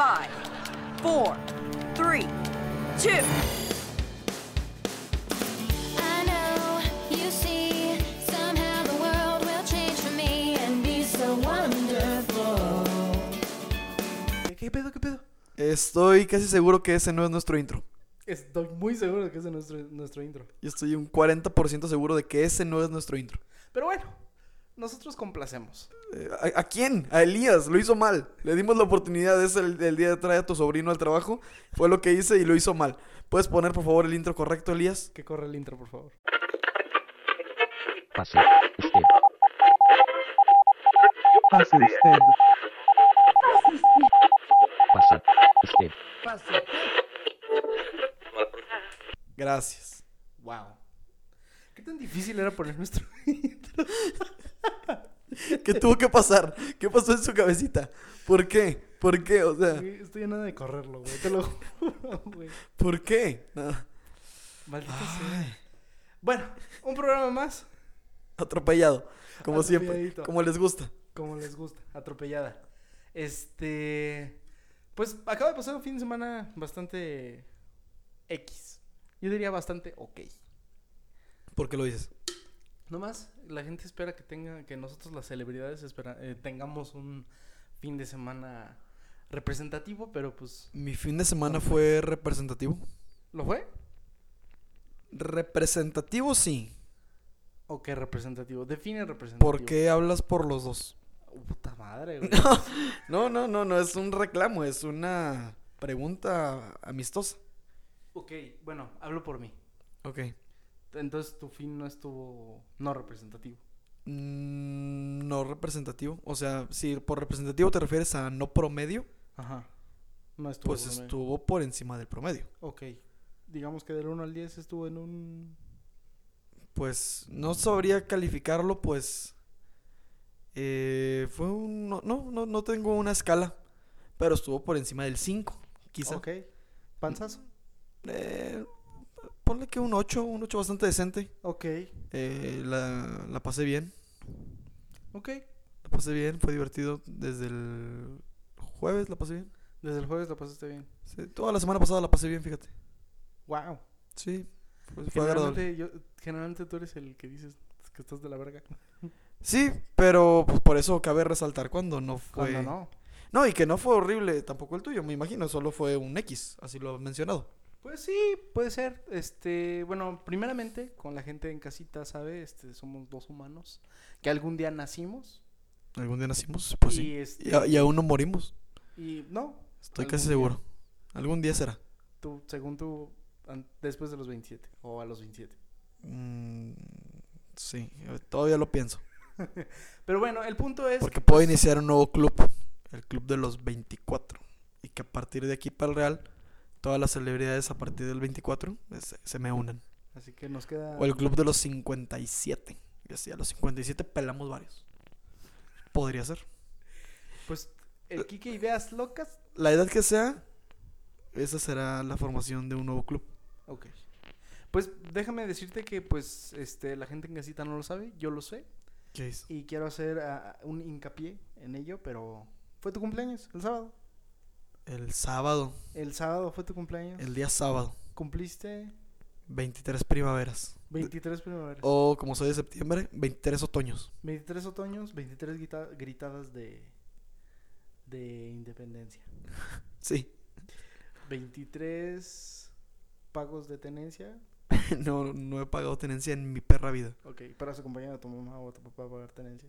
Five, four, three, two. I know you see somehow the world will change for me and be so wonderful. ¿Qué, pedo, qué pedo? Estoy casi seguro que ese no es nuestro intro. Estoy muy seguro de que ese es nuestro, nuestro intro. Yo estoy un 40% seguro de que ese no es nuestro intro. Pero bueno, nosotros complacemos. Eh, ¿A, a quién? A Elías, lo hizo mal. Le dimos la oportunidad ese el, el día de traer a tu sobrino al trabajo. Fue lo que hice y lo hizo mal. ¿Puedes poner por favor el intro correcto, Elías? Que corre el intro, por favor. Pase usted. Pase usted. Pase usted. Gracias. Wow. ¿Qué tan difícil era poner nuestro intro? ¿Qué tuvo que pasar? ¿Qué pasó en su cabecita? ¿Por qué? ¿Por qué? O sea, Estoy a nada de correrlo, güey. Te lo juro, güey. ¿por qué? Nada. Maldita sea. Bueno, un programa más, Atropellado. Como siempre. Como les gusta. como les gusta, atropellada. Este. Pues acaba de pasar un fin de semana bastante X. Yo diría bastante ok. ¿Por qué lo dices? No más, la gente espera que tenga, que nosotros las celebridades espera, eh, tengamos un fin de semana representativo, pero pues, Mi fin de semana fue representativo. ¿lo fue? Representativo sí. ¿O qué representativo? Define representativo. ¿Por qué hablas por los dos? Puta madre, güey. No, no, no, no es un reclamo, es una pregunta amistosa. ok, bueno, hablo por mí. Ok. Entonces tu fin no estuvo no representativo. Mm, no representativo. O sea, si por representativo te refieres a no promedio, Ajá. No estuvo. pues promedio. estuvo por encima del promedio. Ok. Digamos que del 1 al 10 estuvo en un... Pues no sabría calificarlo, pues. eh, fue un. No, no, no, tengo una escala. Pero estuvo por encima del 5, quizá. Ok. ¿Panzazo? Eh, ponle que un 8, un 8 bastante decente. Ok. Eh, la, la pasé bien. Ok. La pasé bien, fue divertido desde el jueves, la pasé bien. Desde el jueves la pasaste bien. Sí, toda la semana pasada la pasé bien, fíjate. Wow. Sí, fue, fue agradable. Generalmente, yo, generalmente tú eres el que dices que estás de la verga. Sí, pero pues, por eso cabe resaltar cuando no fue. Cuando no. No, y que no fue horrible tampoco el tuyo, me imagino, solo fue un X, así lo he mencionado. Pues sí, puede ser. Este, bueno, primeramente, con la gente en casita, ¿sabe? Este, somos dos humanos que algún día nacimos. Algún día nacimos, pues y sí. este, Y, a- y aún no morimos, y no. estoy casi día. seguro. Algún día será. Tú, según tú, después de los 27 o a los 27. Mm, sí, eh, todavía lo pienso. Pero bueno, el punto es. Porque que, puedo pues, iniciar un nuevo club, el club de los 24. Y que a partir de aquí para el Real, todas las celebridades a partir del 24 eh, se, se me unan. Así que nos queda. O el club de los 57. Y así a los 57 pelamos varios. Podría ser. Pues el Kike Ideas Locas. La edad que sea, esa será la formación de un nuevo club. Ok. Pues déjame decirte que pues este la gente en casita no lo sabe, yo lo sé ¿Qué es? y quiero hacer ah, un hincapié en ello, pero fue tu cumpleaños el sábado. El sábado, El sábado fue tu cumpleaños. el día sábado, Cumpliste 23 primaveras. 23 primaveras. O como soy de septiembre, 23 otoños. 23 otoños, 23 grita- gritadas de de independencia. Sí. 23 pagos de tenencia. no, no he pagado tenencia en mi perra vida. Ok, pero has acompañado a tu mamá o a tu papá a pagar tenencia.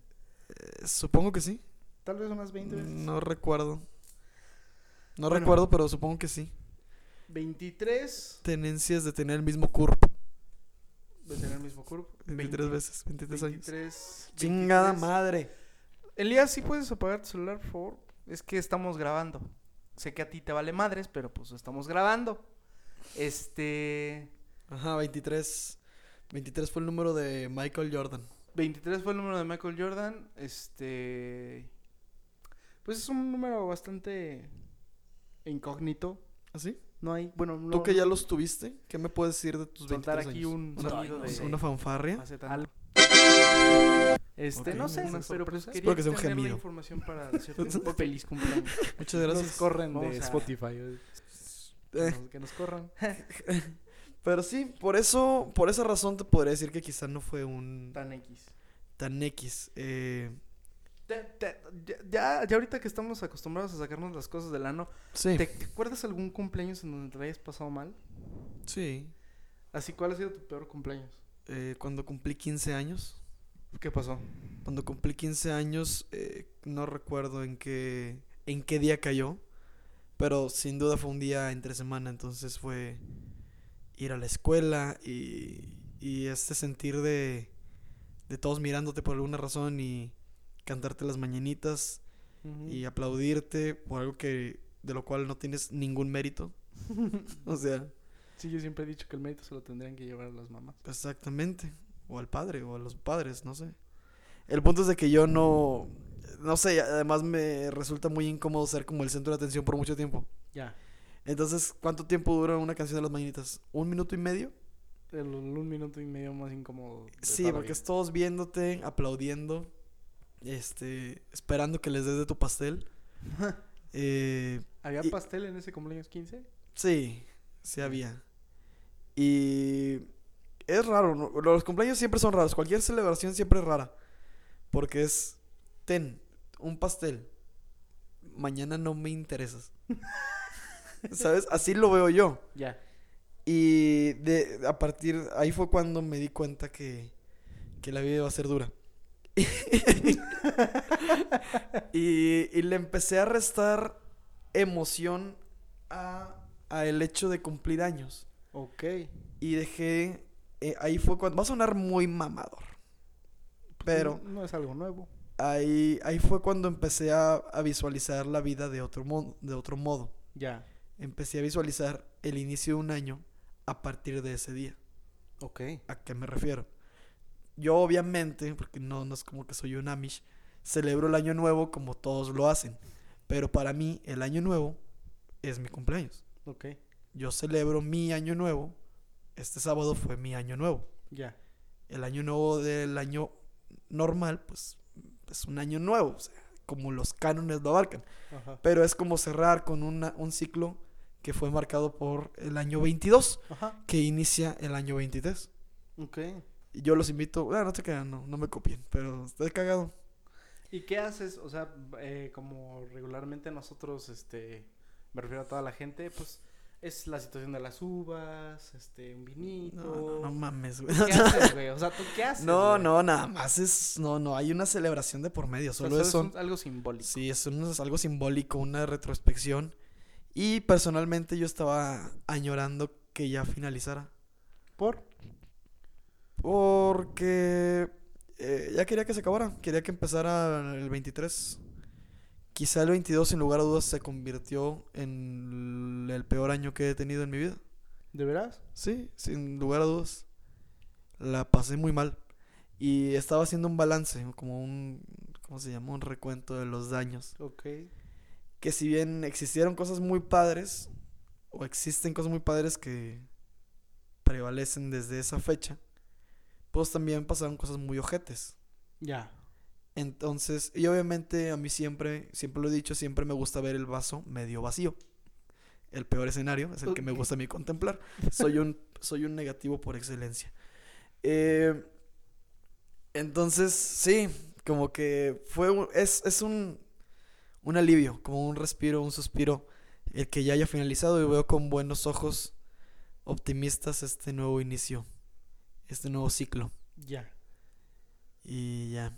Eh, supongo que sí. Tal vez unas 20 veces. No recuerdo. No Bueno. recuerdo, pero supongo que sí. 23 Tenencias de tener el mismo CURP. de tener el mismo curvo. 23 veces, 23 años. 23. Chingada 23. madre. Elías, ¿sí puedes apagar tu celular, por favor? Es que estamos grabando. Sé que a ti te vale madres, pero pues estamos grabando. Este. Ajá, 23. 23 fue el número de Michael Jordan. 23 fue el número de Michael Jordan. Este. Pues es un número bastante incógnito. ¿Así? No hay. Bueno, no. ¿Tú que ya los tuviste? ¿Qué me puedes decir de tus 23 Soltar aquí años? un una, sonido de- una fanfarria. hace tanto. Este, Ok, no sé, pero pues quería Espero que sea un tener la información para decirte un feliz cumpleaños. Muchas Nos gracias. corren Vamos de a- Spotify. eh. Eh. Nos- Que nos corran. Pero sí, por eso, por esa razón te podría decir que quizás no fue un Tan X. tan X. Eh, Te- te- ya, ya, ahorita que estamos acostumbrados a sacarnos las cosas del ano, sí, ¿te, te acuerdas algún cumpleaños en donde te hayas pasado mal? sí. Así, ¿cuál ha sido tu peor cumpleaños? Eh, cuando cumplí 15 años, ¿Qué pasó? cuando cumplí 15 años, eh, no recuerdo en qué, en qué día cayó, pero sin duda fue un día entre semana, entonces fue ir a la escuela y, y este sentir de, de todos mirándote por alguna razón y cantarte las mañanitas y aplaudirte por algo que de lo cual no tienes ningún mérito. o sea, Sí, yo siempre he dicho que el mérito se lo tendrían que llevar a las mamás. exactamente, o al padre o a los padres, no sé. El punto es de que yo no no sé, además me resulta muy incómodo ser como el centro de atención por mucho tiempo. Ya. Entonces, ¿cuánto tiempo dura una canción de las mañanitas? ¿Un minuto y medio? El, un minuto y medio más incómodo. Sí, porque es todos viéndote, aplaudiendo, este, esperando que les des de tu pastel. Eh, ¿Había y- pastel en ese cumpleaños 15? Sí, sí había. Y es raro, ¿no? los cumpleaños siempre son raros, cualquier celebración siempre es rara. Porque es, ten, un pastel, mañana no me interesas. ¿Sabes? Así lo veo yo. Ya. Y de, a partir, ahí fue cuando me di cuenta que, que la vida iba a ser dura. y, y le empecé a restar emoción a, a el hecho de cumplir años. Ok. Y dejé, eh, ahí fue cuando, va a sonar muy mamador. Pero No, no es algo nuevo. ahí, ahí fue cuando empecé a, a visualizar la vida de otro, modo, de otro modo. Ya. Empecé a visualizar el inicio de un año a partir de ese día. Ok. ¿A qué me refiero? Yo obviamente, porque no, no es como que soy un Amish, celebro el año nuevo como todos lo hacen. Pero para mí el año nuevo es mi cumpleaños. Ok. Yo celebro mi año nuevo. Este sábado fue mi año nuevo. Ya. El año nuevo del año normal, pues es un año nuevo. o sea, como los cánones lo abarcan. Ajá. Pero es como cerrar con una- un ciclo que fue marcado por el año 22, Ajá. que inicia el año 23. Ok. Yo los invito, ah, no te crean, no, no me copien, pero estoy cagado. ¿Y qué haces? O sea, eh, como regularmente nosotros, este, me refiero a toda la gente, pues es la situación de las uvas, este, un vinito. No, no, no mames, güey. ¿Qué haces, güey? O sea, ¿tú qué haces? No, güey? no, nada más es, no, no, hay una celebración de por medio, solo es es un- algo simbólico. sí, es, un- es algo simbólico, una retrospección. Y personalmente yo estaba añorando que ya finalizara. ¿Por? Porque eh, ya quería que se acabara, quería que empezara el 23. Quizá el 22, sin lugar a dudas, se convirtió en el peor año que he tenido en mi vida. ¿De veras? Sí, sin lugar a dudas. La pasé muy mal. Y estaba haciendo un balance, como un, ¿cómo se llama? Un recuento de los daños. Ok. Que si bien existieron cosas muy padres, o existen cosas muy padres que prevalecen desde esa fecha, pues también pasaron cosas muy ojetes. Ya. Entonces, y obviamente a mí siempre, siempre lo he dicho, siempre me gusta ver el vaso medio vacío. El peor escenario es el que me gusta a mí contemplar. Soy un, soy un negativo por excelencia. Eh, entonces, sí, como que fue es, es un, un alivio, como un respiro, un suspiro, el que ya haya finalizado y veo con buenos ojos optimistas este nuevo inicio, este nuevo ciclo. Ya. Y ya.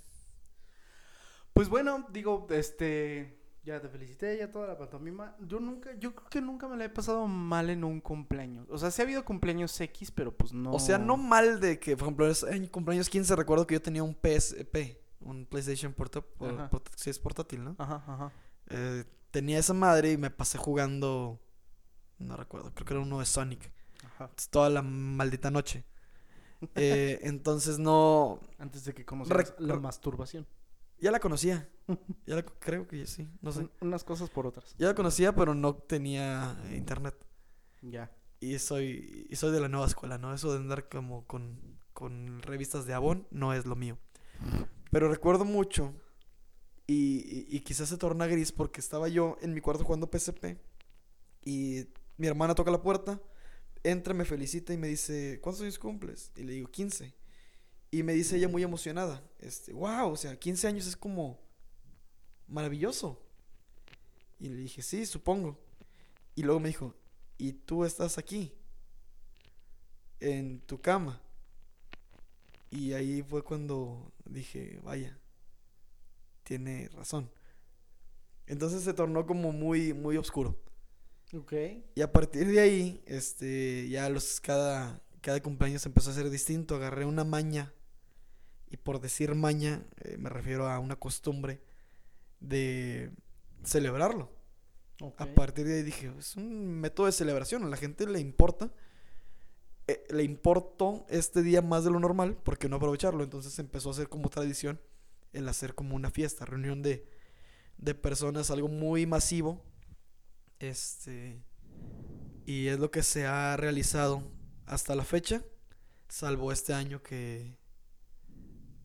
Pues bueno, digo, este, ya te felicité, ya toda la pantomima. Yo nunca, yo creo que nunca me la he pasado mal en un cumpleaños. O sea, sí ha habido cumpleaños X, pero pues no. O sea, no mal de que, por ejemplo, es- en cumpleaños 15 recuerdo que yo tenía un PSP, un PlayStation porta- por- Ajá. port- sí es portátil, ¿no? Ajá, ajá. Eh, tenía esa madre y me pasé jugando, no recuerdo, creo que era uno de Sonic, Ajá. toda la maldita noche. Eh, entonces no, Antes de que conocieras la masturbación. ya la conocía, ya la, creo que sí, no sé. Un- Unas cosas por otras. Ya la conocía, pero no tenía internet. Ya. Y soy, y soy de la nueva escuela, ¿no? Eso de andar como con, con revistas de Avon no es lo mío. Pero recuerdo mucho, y, y- y quizás se torna gris porque estaba yo en mi cuarto jugando PSP y mi hermana toca la puerta, entra, me felicita y me dice, ¿cuántos años cumples? Y le digo, 15. Y me dice ella muy emocionada, este, wow, o sea, 15 años es como maravilloso. Y le dije, sí, supongo. Y luego me dijo, ¿y tú estás aquí? En tu cama. Y ahí fue cuando dije, vaya, tiene razón. Entonces se tornó como muy, muy oscuro. Ok. Y a partir de ahí, este, ya los, cada, cada cumpleaños empezó a ser distinto. Agarré una maña. Y por decir maña, eh, me refiero a una costumbre de celebrarlo. A partir de ahí dije, es un método de celebración, a la gente le importa. eh, le importó este día más de lo normal, porque no aprovecharlo? Entonces empezó a ser como tradición el hacer como una fiesta, reunión de, de personas, algo muy masivo. Este. Y es lo que se ha realizado hasta la fecha, salvo este año que,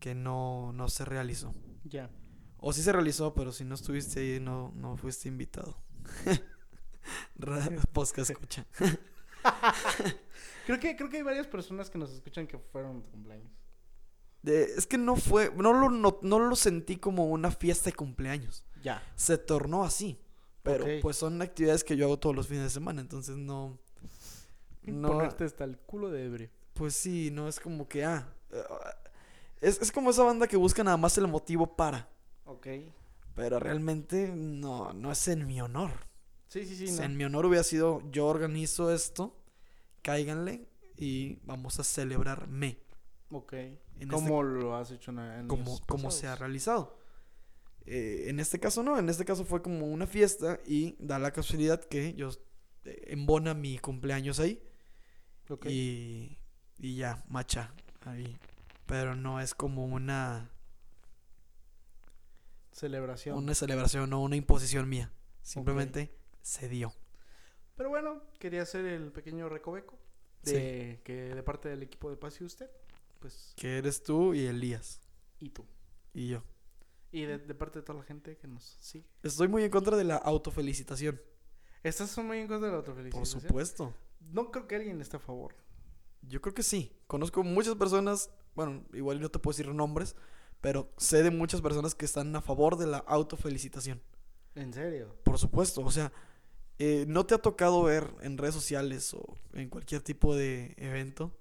que no, no se realizó. Ya. O sí se realizó, pero si no estuviste ahí, no, no fuiste invitado. Podcast escucha. Creo que, creo que hay varias personas que nos escuchan que fueron de cumpleaños. De- es que no fue, no lo, no, no lo sentí como una fiesta de cumpleaños. Ya. Se tornó así. Pero pues son actividades que yo hago todos los fines de semana, entonces no... No, Ponerte hasta el culo de ebrio. pues sí, no es como que, ah... eh, Es, es como esa banda que busca nada más el motivo para. Ok. Pero realmente no, no es en mi honor. Sí, sí, sí. O sea, no. En mi honor hubiera sido, yo organizo esto, cáiganle y vamos a celebrarme. Ok. En ¿Cómo lo has hecho en, en como, como se ha realizado. Eh, en este caso no, en este caso fue como una fiesta y da la casualidad que yo eh, embona mi cumpleaños ahí Ok. y, y ya, macha, ahí. Pero no es como una, Celebración. una celebración o una imposición mía. Simplemente se dio. Pero bueno, quería hacer el pequeño recoveco de que de parte del equipo de Paz y usted, pues, Que eres tú y Elías y tú. y yo. Y de, de parte de toda la gente que nos sigue. Estoy muy en contra de la autofelicitación. ¿Estás muy en contra de la Por autofelicitación? supuesto. No creo que alguien esté a favor. Yo creo que sí. Conozco muchas personas, bueno, igual no te puedo decir nombres, pero sé de muchas personas que están a favor de la autofelicitación. ¿En serio? Por supuesto, o sea, eh, ¿no te ha tocado ver en redes sociales o en cualquier tipo de evento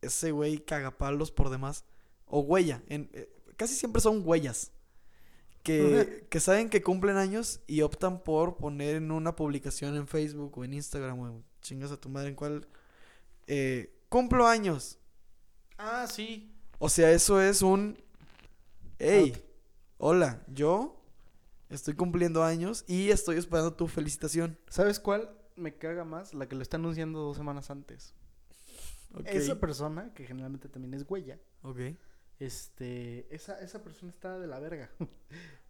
ese güey cagapalos por demás? O huella, en, eh, casi siempre son huellas. Que, que saben que cumplen años y optan por poner en una publicación en Facebook o en Instagram o chingas a tu madre en cual eh, cumplo años. Ah, sí. O sea, eso es un hey, Out. hola, yo estoy cumpliendo años y estoy esperando tu felicitación. ¿Sabes cuál me caga más? La que lo está anunciando dos semanas antes. Ok. Esa persona, que generalmente también es huella, Ok. Este, esa, esa persona está de la verga.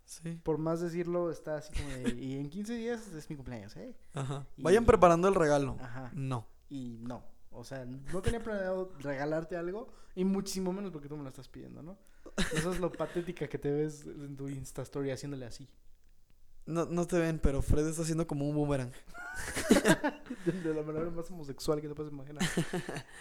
Sí. Por más decirlo, está así como de, y en 15 días es mi cumpleaños, ¿eh? Ajá. Y- Vayan preparando el regalo. Ajá. No. Y no. O sea, no tenía planeado regalarte algo y muchísimo menos porque tú me lo estás pidiendo, ¿no? Eso es lo patética que te ves en tu Insta Story haciéndole así. No. No te ven, pero Fred está haciendo como un boomerang. De, de la manera más homosexual que te puedes imaginar.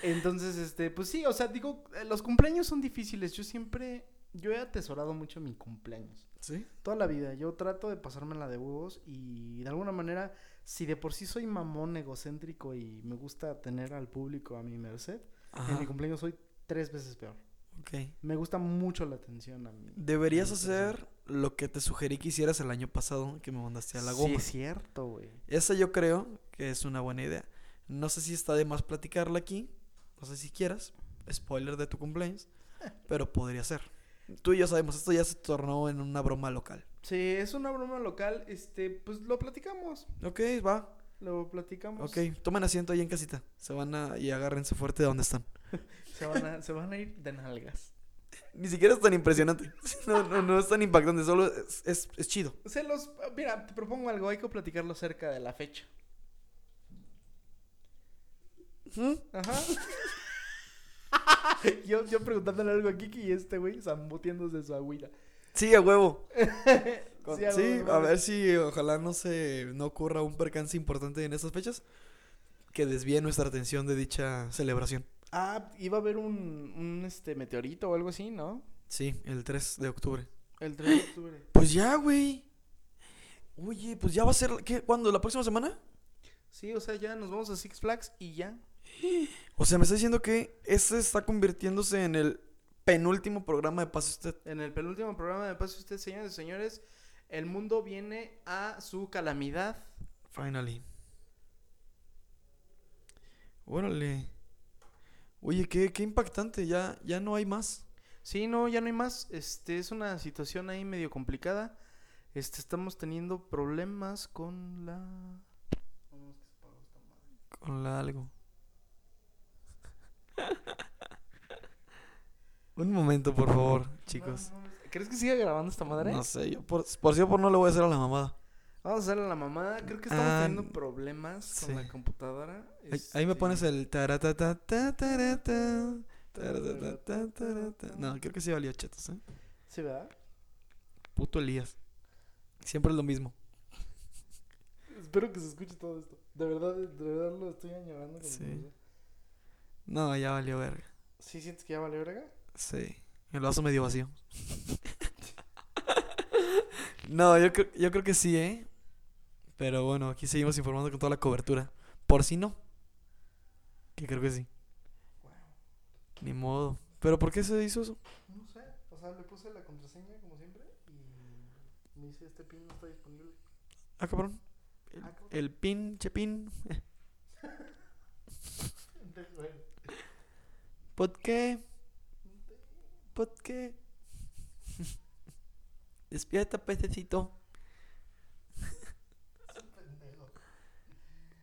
Entonces, este, pues sí, o sea, digo, eh, los cumpleaños son difíciles. Yo siempre, yo he atesorado mucho mi cumpleaños. ¿Sí? Toda la vida. Yo trato de pasarme la de huevos y de alguna manera, si de por sí soy mamón egocéntrico y me gusta tener al público a mi merced, Ajá. en mi cumpleaños soy tres veces peor. Ok. Me gusta mucho la atención a mí. Deberías Sí, hacer lo que te sugerí que hicieras el año pasado, que me mandaste a la Sí, goma. es cierto, güey. Esa yo creo que es una buena idea. No sé si está de más platicarla aquí. No sé si quieras. Spoiler de tu cumpleaños. Pero podría ser. Tú y yo sabemos, esto ya se tornó en una broma local. Sí, es una broma local, este, pues lo platicamos. Ok, va. Lo platicamos. Ok, tomen asiento ahí en casita. Se van a y agárrense fuerte de donde están. Se van a, se van a ir de nalgas. Ni siquiera es tan impresionante. No, no, no es tan impactante, solo es, es, es chido. Se los, mira, te propongo algo, hay que platicarlo cerca de la fecha. ¿Mm? Ajá. yo, yo preguntándole algo a Kiki y este güey zambuteándose su agüita. Sí, a huevo. Con- Sí, a sí, huevo, a ver si ojalá no se no ocurra un percance importante en estas fechas que desvíe nuestra atención de dicha celebración. Ah, iba a haber un, un este, meteorito o algo así, ¿no? Sí, el 3 de octubre. El 3 de octubre. Pues ya, güey. Oye, pues ya va a ser ¿qué? ¿Cuándo? ¿La próxima semana? Sí, o sea, ya nos vamos a Six Flags y ya. O sea, me está diciendo que este está convirtiéndose en el penúltimo programa de Pase Usted. En el penúltimo programa de Pase Usted, señores y señores, el mundo viene a su calamidad. Finally. Órale. Oye, qué, qué impactante, ya, ya no hay más. Sí, no, ya no hay más. Este es una situación ahí medio complicada. Este estamos teniendo problemas con la Con la algo. Un momento, por favor, chicos. No, no, ¿Crees que siga grabando esta madre? No sé, yo por, por sí o por no le voy a hacer a la mamada. Vamos a hacerle a la mamá. Creo que estamos Ah, teniendo problemas con sí. la computadora. Ahí, ahí me pones el taratata, taratata, taratata. No, creo que sí valió chetos, ¿eh? Sí, ¿verdad? Puto Elías. Siempre es lo mismo. Espero que se escuche todo esto. De verdad, de verdad lo estoy añorando. como Sí. no ya valió verga. ¿Sí sientes que ya vale verga? Sí. El vaso medio vacío. no, yo, creo- yo creo que sí, ¿eh? Pero bueno, aquí seguimos informando con toda la cobertura. Por si no. Que creo que sí. Ni modo. ¿Pero por qué se hizo eso? No sé. O sea, le puse la contraseña como siempre y me dice este pin no está disponible. Ah, cabrón. El, Ah, el pinche pin. ¿Por qué? ¿Por qué? Despierta, pececito.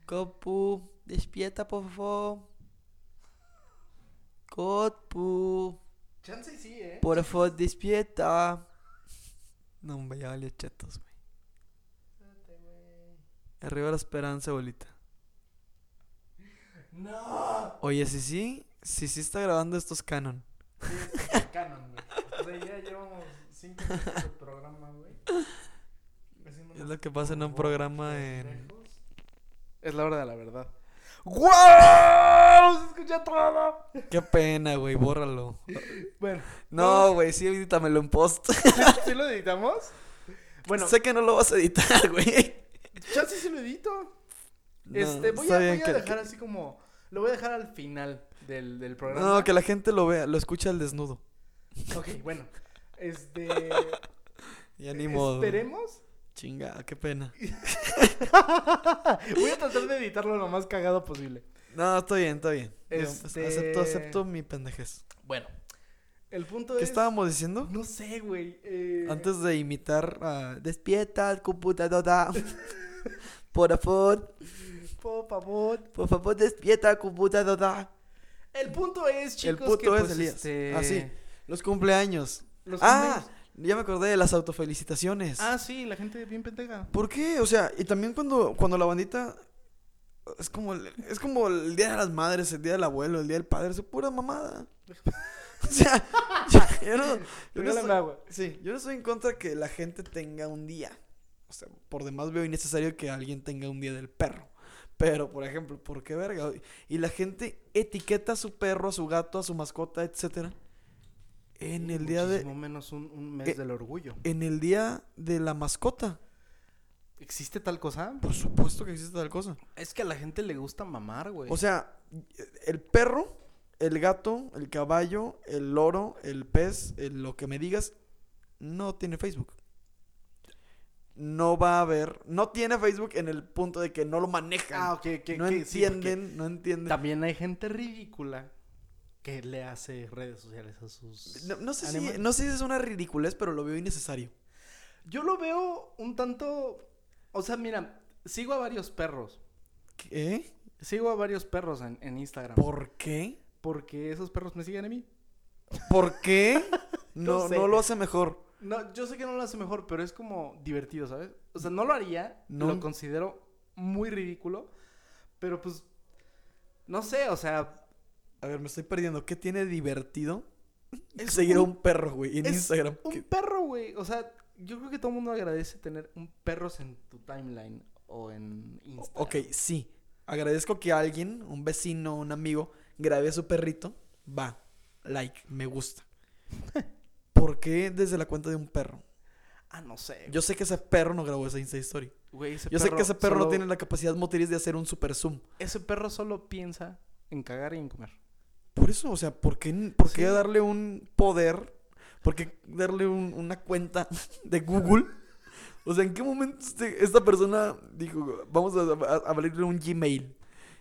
Copu, despierta, por favor. Copu, Chance sí, ¿eh? por favor, despierta. No, hombre, ya valió chetos, güey. Arriba la esperanza, abuelita. ¡No! Oye, si sí, si sí está grabando estos canon. Sí, es canon, güey. O sea, ya llevamos 5 minutos de programa, güey. Es lo que pasa en un programa en... Es la hora de la verdad. ¡Guau! Se escucha todo. Qué pena, güey, bórralo. Bueno, No, güey, sí, edítamelo en post. ¿sí, sí lo editamos? Bueno, sé que no lo vas a editar, güey. chance sí lo edito. No, este, voy a, que- dejar así como. Lo voy a dejar al final del, del programa. No, que la gente lo vea, lo escucha al desnudo. Ok, bueno. Este. Ya ni modo. Esperemos. Chinga, qué pena. Voy a tratar de editarlo lo más cagado posible. No, está bien, está bien. Yo Este- Acepto, acepto mi pendejez. Bueno, el punto ¿Qué es. estábamos diciendo? No sé, güey. eh, Antes de imitar a... Despierta, computadora. Por favor, Por favor. por favor, despierta, computadora. El punto es, chicos. El punto que, es, pues, Elías. este, Ah. Los cumpleaños. los Ah, cumpleaños- ya me acordé de las autofelicitaciones. Ah, sí, la gente bien pendeja. ¿Por qué? O sea, y también cuando, cuando la bandita es como el, es como el día de las madres, el día del abuelo, el día del padre, es pura mamada. O sea, yo, yo no, yo no agua. sí, yo no estoy en contra que la gente tenga un día. O sea, por demás veo innecesario que alguien tenga un día del perro. Pero, por ejemplo, ¿por qué verga? Y la gente etiqueta a su perro, a su gato, a su mascota, etcétera, en el día de menos un, un mes Eh, del orgullo. en el día de la mascota. ¿Existe tal cosa? Por supuesto que existe tal cosa. Es que a la gente le gusta mamar, güey. O sea, el perro, el gato, el caballo, el loro, el pez, el- lo que me digas, no tiene Facebook. No va a haber, no tiene Facebook en el punto de que no lo manejan. ah, ok, que, no sí, entienden, no entienden. también hay gente ridícula que le hace redes sociales a sus. No, no sé si, no sé si es una ridiculez, pero lo veo innecesario. Yo lo veo un tanto. O sea, mira, sigo a varios perros. ¿Qué? Sigo a varios perros en, en Instagram. ¿Por qué? Porque esos perros me siguen a mí. ¿Por qué? No No, sé. no lo hace mejor. No, yo sé que no lo hace mejor, pero es como divertido, ¿sabes? O sea, no lo haría, No. lo considero muy ridículo, pero pues, no sé, o sea, A ver, me estoy perdiendo. ¿Qué tiene divertido seguir a un perro, güey, en Es Instagram? Un ¿Qué- perro, güey. O sea, yo creo que todo el mundo agradece tener un perros en tu timeline o en Instagram. Ok, sí. Agradezco que alguien, un vecino, un amigo, grabe a su perrito. Va, like, me gusta. ¿Por qué desde la cuenta de un perro? Ah, no sé. Yo sé que ese perro no grabó esa Insta Story. Güey, ese Yo sé que ese perro no tiene la capacidad motriz de hacer un super zoom. Ese perro solo piensa en cagar y en comer. Por eso, o sea, ¿por qué, por qué Sí. darle un poder? ¿Por qué darle un- una cuenta de Google? O sea, ¿en qué momento este- esta persona dijo, vamos a, a- a abrirle un Gmail?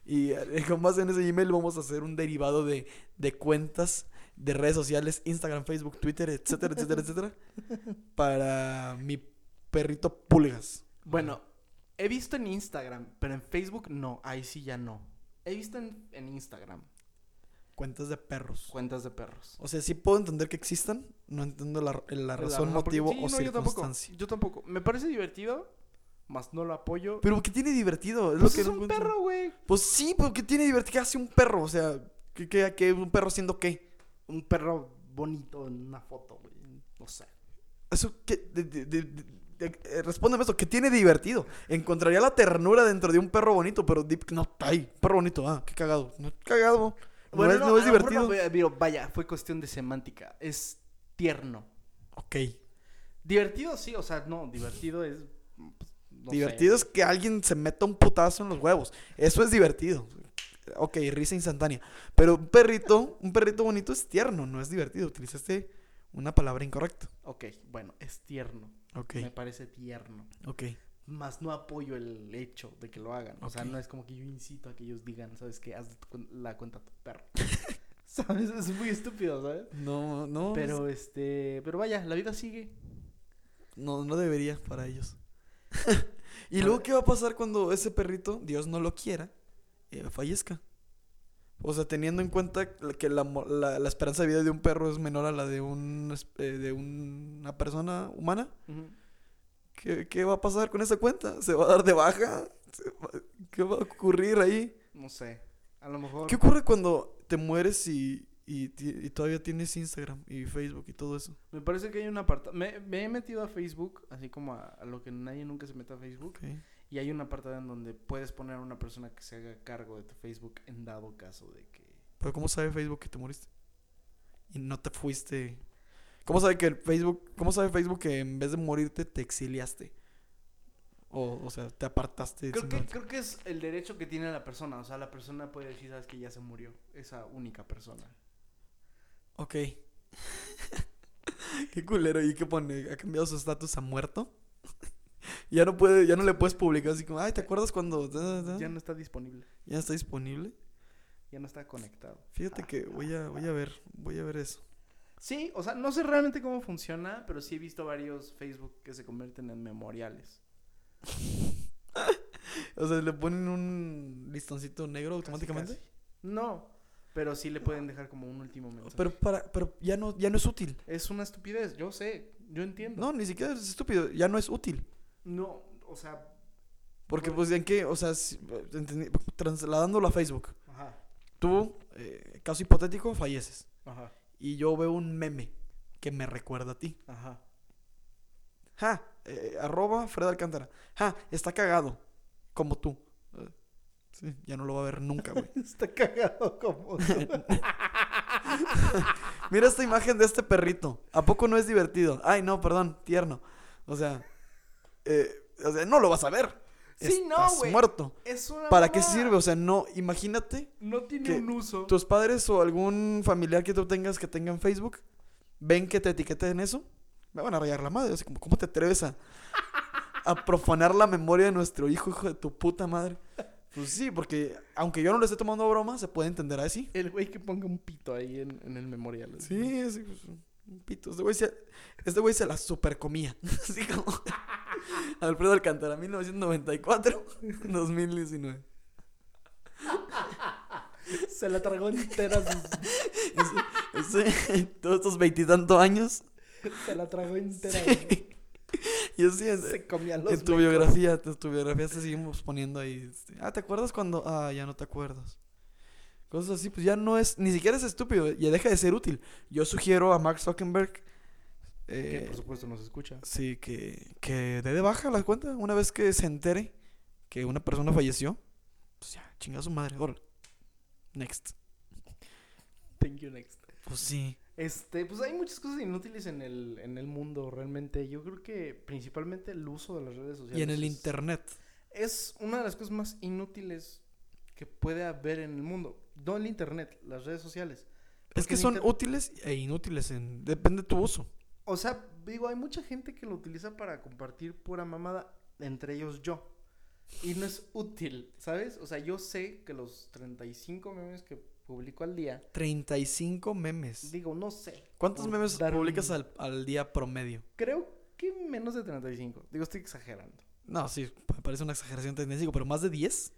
Y eh, con base en ese Gmail vamos a hacer un derivado de, de cuentas de redes sociales, Instagram, Facebook, Twitter, etcétera, etcétera, etcétera, para mi perrito Pulgas. Bueno, he visto en Instagram, pero en Facebook no. Ahí sí ya no. He visto en, en Instagram Cuentas de perros. cuentas de perros. O sea, sí puedo entender que existan, no entiendo la, la razón, La- porque- motivo sí, o no, yo tampoco. circunstancia. Yo tampoco. Me parece divertido, más no lo apoyo. Pero ¿qué tiene divertido? Es Pues lo que es no un encuentro. perro, güey. Pues sí, pero ¿qué tiene divertido? ¿Qué hace un perro? O sea, ¿qué, qué, qué- un perro haciendo qué? Un perro bonito en una foto, güey. No sé. Eso, ¿qué? De- de- de- eh, respóndeme esto, ¿qué tiene divertido? Encontraría la ternura dentro de un perro bonito, pero di- no, ay, perro bonito, ah, qué cagado. No, cagado. No es, no es divertido. no, vaya, fue cuestión de semántica. Es tierno. Ok. Divertido, sí, o sea, no, divertido es. pues, divertido sé. es que alguien se meta un putazo en los huevos. Eso es divertido. Ok, risa instantánea. Pero un perrito, un perrito bonito es tierno, no es divertido. Utilizaste una palabra incorrecta. Ok, bueno, es tierno. Ok, Me parece tierno. ok. Más no apoyo el hecho de que lo hagan. O sea, no es como que yo incito a que ellos digan, ¿sabes qué? Haz la cuenta a tu perro. ¿Sabes? Es muy estúpido, ¿sabes? No, no. Pero este. Pero vaya, la vida sigue. No, no debería para ellos. ¿Y luego qué va a pasar cuando ese perrito, Dios no lo quiera, eh, fallezca? O sea, teniendo en cuenta que la, la- la esperanza de vida de un perro es menor a la de, un, eh, de una persona humana, Ujú. ¿Qué, qué va a pasar con esa cuenta? ¿Se va a dar de baja? ¿Se va- ¿Qué va a ocurrir ahí? No sé. A lo mejor. ¿Qué ocurre cuando te mueres y, y y todavía tienes Instagram y Facebook y todo eso? Me parece que hay un apartado. Me, me he metido a Facebook, así como a, a lo que nadie nunca se mete a Facebook. Ok. Y hay un apartado en donde puedes poner a una persona que se haga cargo de tu Facebook en dado caso de que. Pero ¿cómo sabe Facebook que te moriste? Y no te fuiste. ¿Cómo sabe que el Facebook, cómo sabe Facebook que en vez de morirte te exiliaste? O, o sea, te apartaste. Creo que, creo que es el derecho que tiene la persona. O sea, la persona puede decir, sabes que ya se murió. Esa única persona. Ok. Qué culero. ¿Y qué pone? ¿Ha cambiado su estatus a muerto? ya no puede, ya no le puedes publicar así como, ay, ¿te acuerdas cuando? da, da, da"? Ya no está disponible. Ya no está disponible. Ya no está conectado. Fíjate que voy a, voy a ver, voy a ver eso. Sí, o sea, no sé realmente cómo funciona, pero sí he visto varios Facebook que se convierten en memoriales. O sea, le ponen un listoncito negro automáticamente. casi. No, pero sí le pueden dejar como un último mensaje. Pero para, pero ya no, ya no es útil. es una estupidez, yo sé, yo entiendo. No, ni siquiera es estúpido, ya no es útil. No, o sea, Porque, Pues- pues, ¿en qué? O sea, si- trasladándolo a Facebook. ajá, Tú, eh, caso hipotético, falleces. ajá, Y yo veo un meme que me recuerda a ti. ajá. Ja, eh, arroba Fred Alcántara. Ja, está cagado. Como tú. Sí, ya no lo va a ver nunca, güey. Está cagado como tú. Mira esta imagen de este perrito. ¿A poco no es divertido? Ay, no, perdón, tierno. O sea, eh, o sea, no lo vas a ver. Sí, no, güey. muerto. Es una ¿Para qué sirve? O sea, no, imagínate No tiene que un uso. tus padres o algún familiar que tú tengas que tenga en Facebook ven que te etiqueten en eso, me van a rayar la madre. Así como, ¿cómo te atreves a, a profanar la memoria de nuestro hijo, hijo de tu puta madre? Pues sí, porque aunque yo no le esté tomando broma, se puede entender así. El güey que ponga un pito ahí en, en el memorial. Sí, sí, pues, pito. Este güey se, este güey se la supercomía. Así como Alfredo Alcántara, 1994, 2019. Se la tragó entera. sus- Ese- ese- todos estos veintitantos años. se la tragó entera. Y así en, Se comía los en tu mecos. biografía, en tu biografía te seguimos poniendo ahí. este, ah, ¿te acuerdas cuando? Ah, ya no te acuerdas. Cosas así, pues ya no es, ni siquiera es estúpido, ya deja de ser útil. Yo sugiero a Mark Zuckerberg, Que eh, por supuesto nos escucha. sí, que, que dé de baja la cuenta una vez que se entere que una persona falleció. Pues ya, chinga su madre, órale. Next. Thank you next. Pues sí. Este, pues hay muchas cosas inútiles en el, en el mundo realmente. Yo creo que principalmente el uso de las redes sociales. Y en el es- internet. Es una de las cosas más inútiles que puede haber en el mundo. No el internet, las redes sociales. Es Porque que el son inter- útiles e inútiles, en, depende de tu uso. O sea, digo, hay mucha gente que lo utiliza para compartir pura mamada, entre ellos yo. Y no es útil, ¿sabes? O sea, yo sé que los 35 memes que publico al día, 35 memes. digo, no sé. ¿Cuántos memes un- publicas al, al día promedio? Creo que menos de 35. Digo, estoy exagerando. No, sí, me parece una exageración 35, pero más de 10?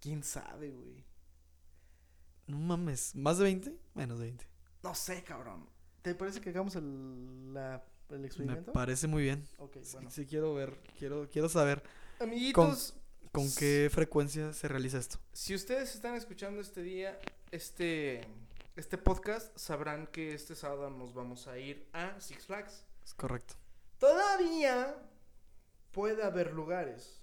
¿Quién sabe, güey? No mames, ¿más de 20? Menos de 20. No sé, cabrón. ¿Te parece que hagamos el, la- el Me experimento? parece muy bien. ok, Sí, bueno. sí quiero ver, quiero, quiero saber Amiguitos, con qué frecuencia se realiza esto. si ustedes están escuchando este día, este, este podcast, sabrán que este sábado nos vamos a ir a Six Flags. Es correcto. Todavía puede haber lugares.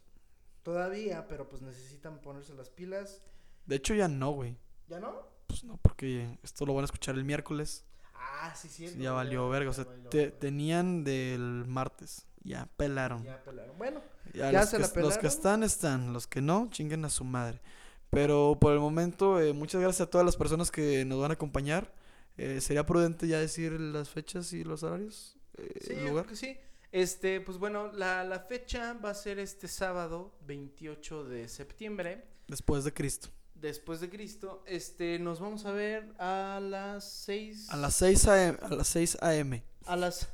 Todavía, pero pues necesitan ponerse las pilas. De hecho ya no, güey. ¿Ya no? Pues no, porque esto lo van a escuchar el miércoles. Ah, sí, sí. ya valió verga. O sea, te- tenían del martes. Ya pelaron. Ya pelaron. Bueno, Ya, Ya los, se que, la los que pelaron. están, están. Los que no, chinguen a su madre. Pero por el momento, eh, muchas gracias a todas las personas que nos van a acompañar. Eh, ¿Sería prudente ya decir las fechas y los horarios? Eh, sí, el yo lugar. creo que sí. Este, pues bueno, la, la fecha va a ser este sábado, 28 de septiembre. Después de Cristo. después de Cristo, este, nos vamos a ver a las 6 A las 6 a.m. A las 6 a.m. a las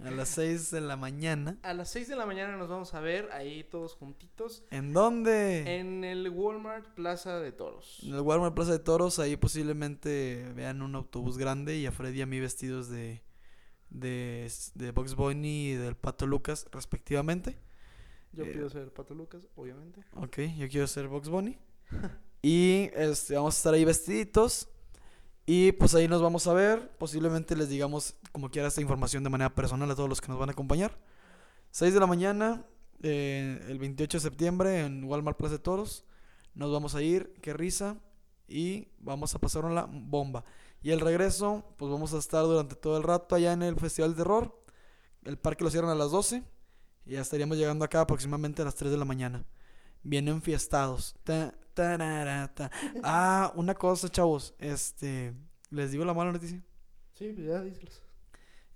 A las 6 de la mañana. a las 6 de la mañana nos vamos a ver ahí todos juntitos ¿En dónde? en el Walmart Plaza de Toros. En el Walmart Plaza de Toros. Ahí posiblemente vean un autobús grande y a Freddy y a mí vestidos de, de, de Box Bunny y del Pato Lucas, respectivamente. Yo eh, pido ser Pato Lucas, obviamente. Ok, yo quiero ser Box Bunny. y este, vamos a estar ahí vestiditos. Y pues ahí nos vamos a ver. Posiblemente les digamos como quiera esta información de manera personal a todos los que nos van a acompañar. 6 de la mañana, eh, el 28 de septiembre en Walmart Plaza de Toros. Nos vamos a ir, qué risa. Y vamos a pasar una bomba. Y el regreso, pues vamos a estar durante todo el rato allá en el Festival de Terror. El parque lo cierran a las 12. Y ya estaríamos llegando acá aproximadamente a las 3 de la mañana. Ta, tarara, ta. Ah, una cosa, chavos. Este. Les digo la mala noticia. Sí, pues ya díselos.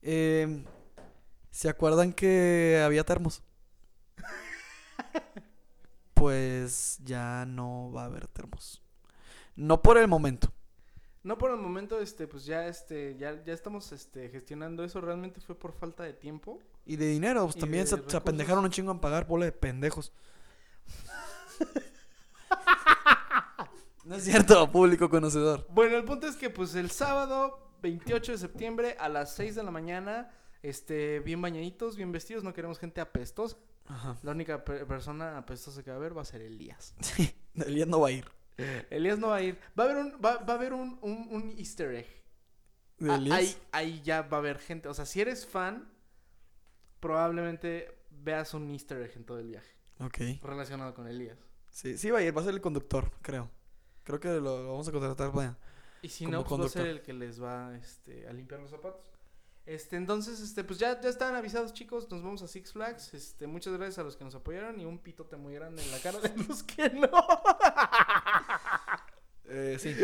Eh, ¿Se acuerdan que había termos? Pues ya no va a haber termos. No por el momento. No por el momento, este, pues ya, este, ya, ya estamos, este, gestionando eso. Realmente fue por falta de tiempo. Y de dinero, pues Y también se, se apendejaron un chingo en pagar, bola de pendejos. no es cierto, público conocedor. Bueno, el punto es que, pues, el sábado 28 de septiembre a las 6 de la mañana, este, bien bañaditos, bien vestidos. No queremos gente apestosa. Ajá. La única pe- persona apestosa que va a haber va a ser Elías. Sí, Elías no va a ir. Elías no va a ir. Va a haber un, va, va a haber un, un, un easter egg. ¿De Ah, Elías? Ahí, ahí ya va a haber gente. O sea, si eres fan, probablemente veas un easter egg en todo el viaje Ok. relacionado con Elías. Sí, sí va a ir, va a ser el conductor, creo. Creo que lo, lo vamos a contratar para... Y si no, pues va a ser el que les va este, a limpiar los zapatos. Este, entonces, este, pues ya, ya están avisados, chicos. Nos vamos a Six Flags. Este, muchas gracias a los que nos apoyaron y un pitote muy grande en la cara de los que no. Eh, sí,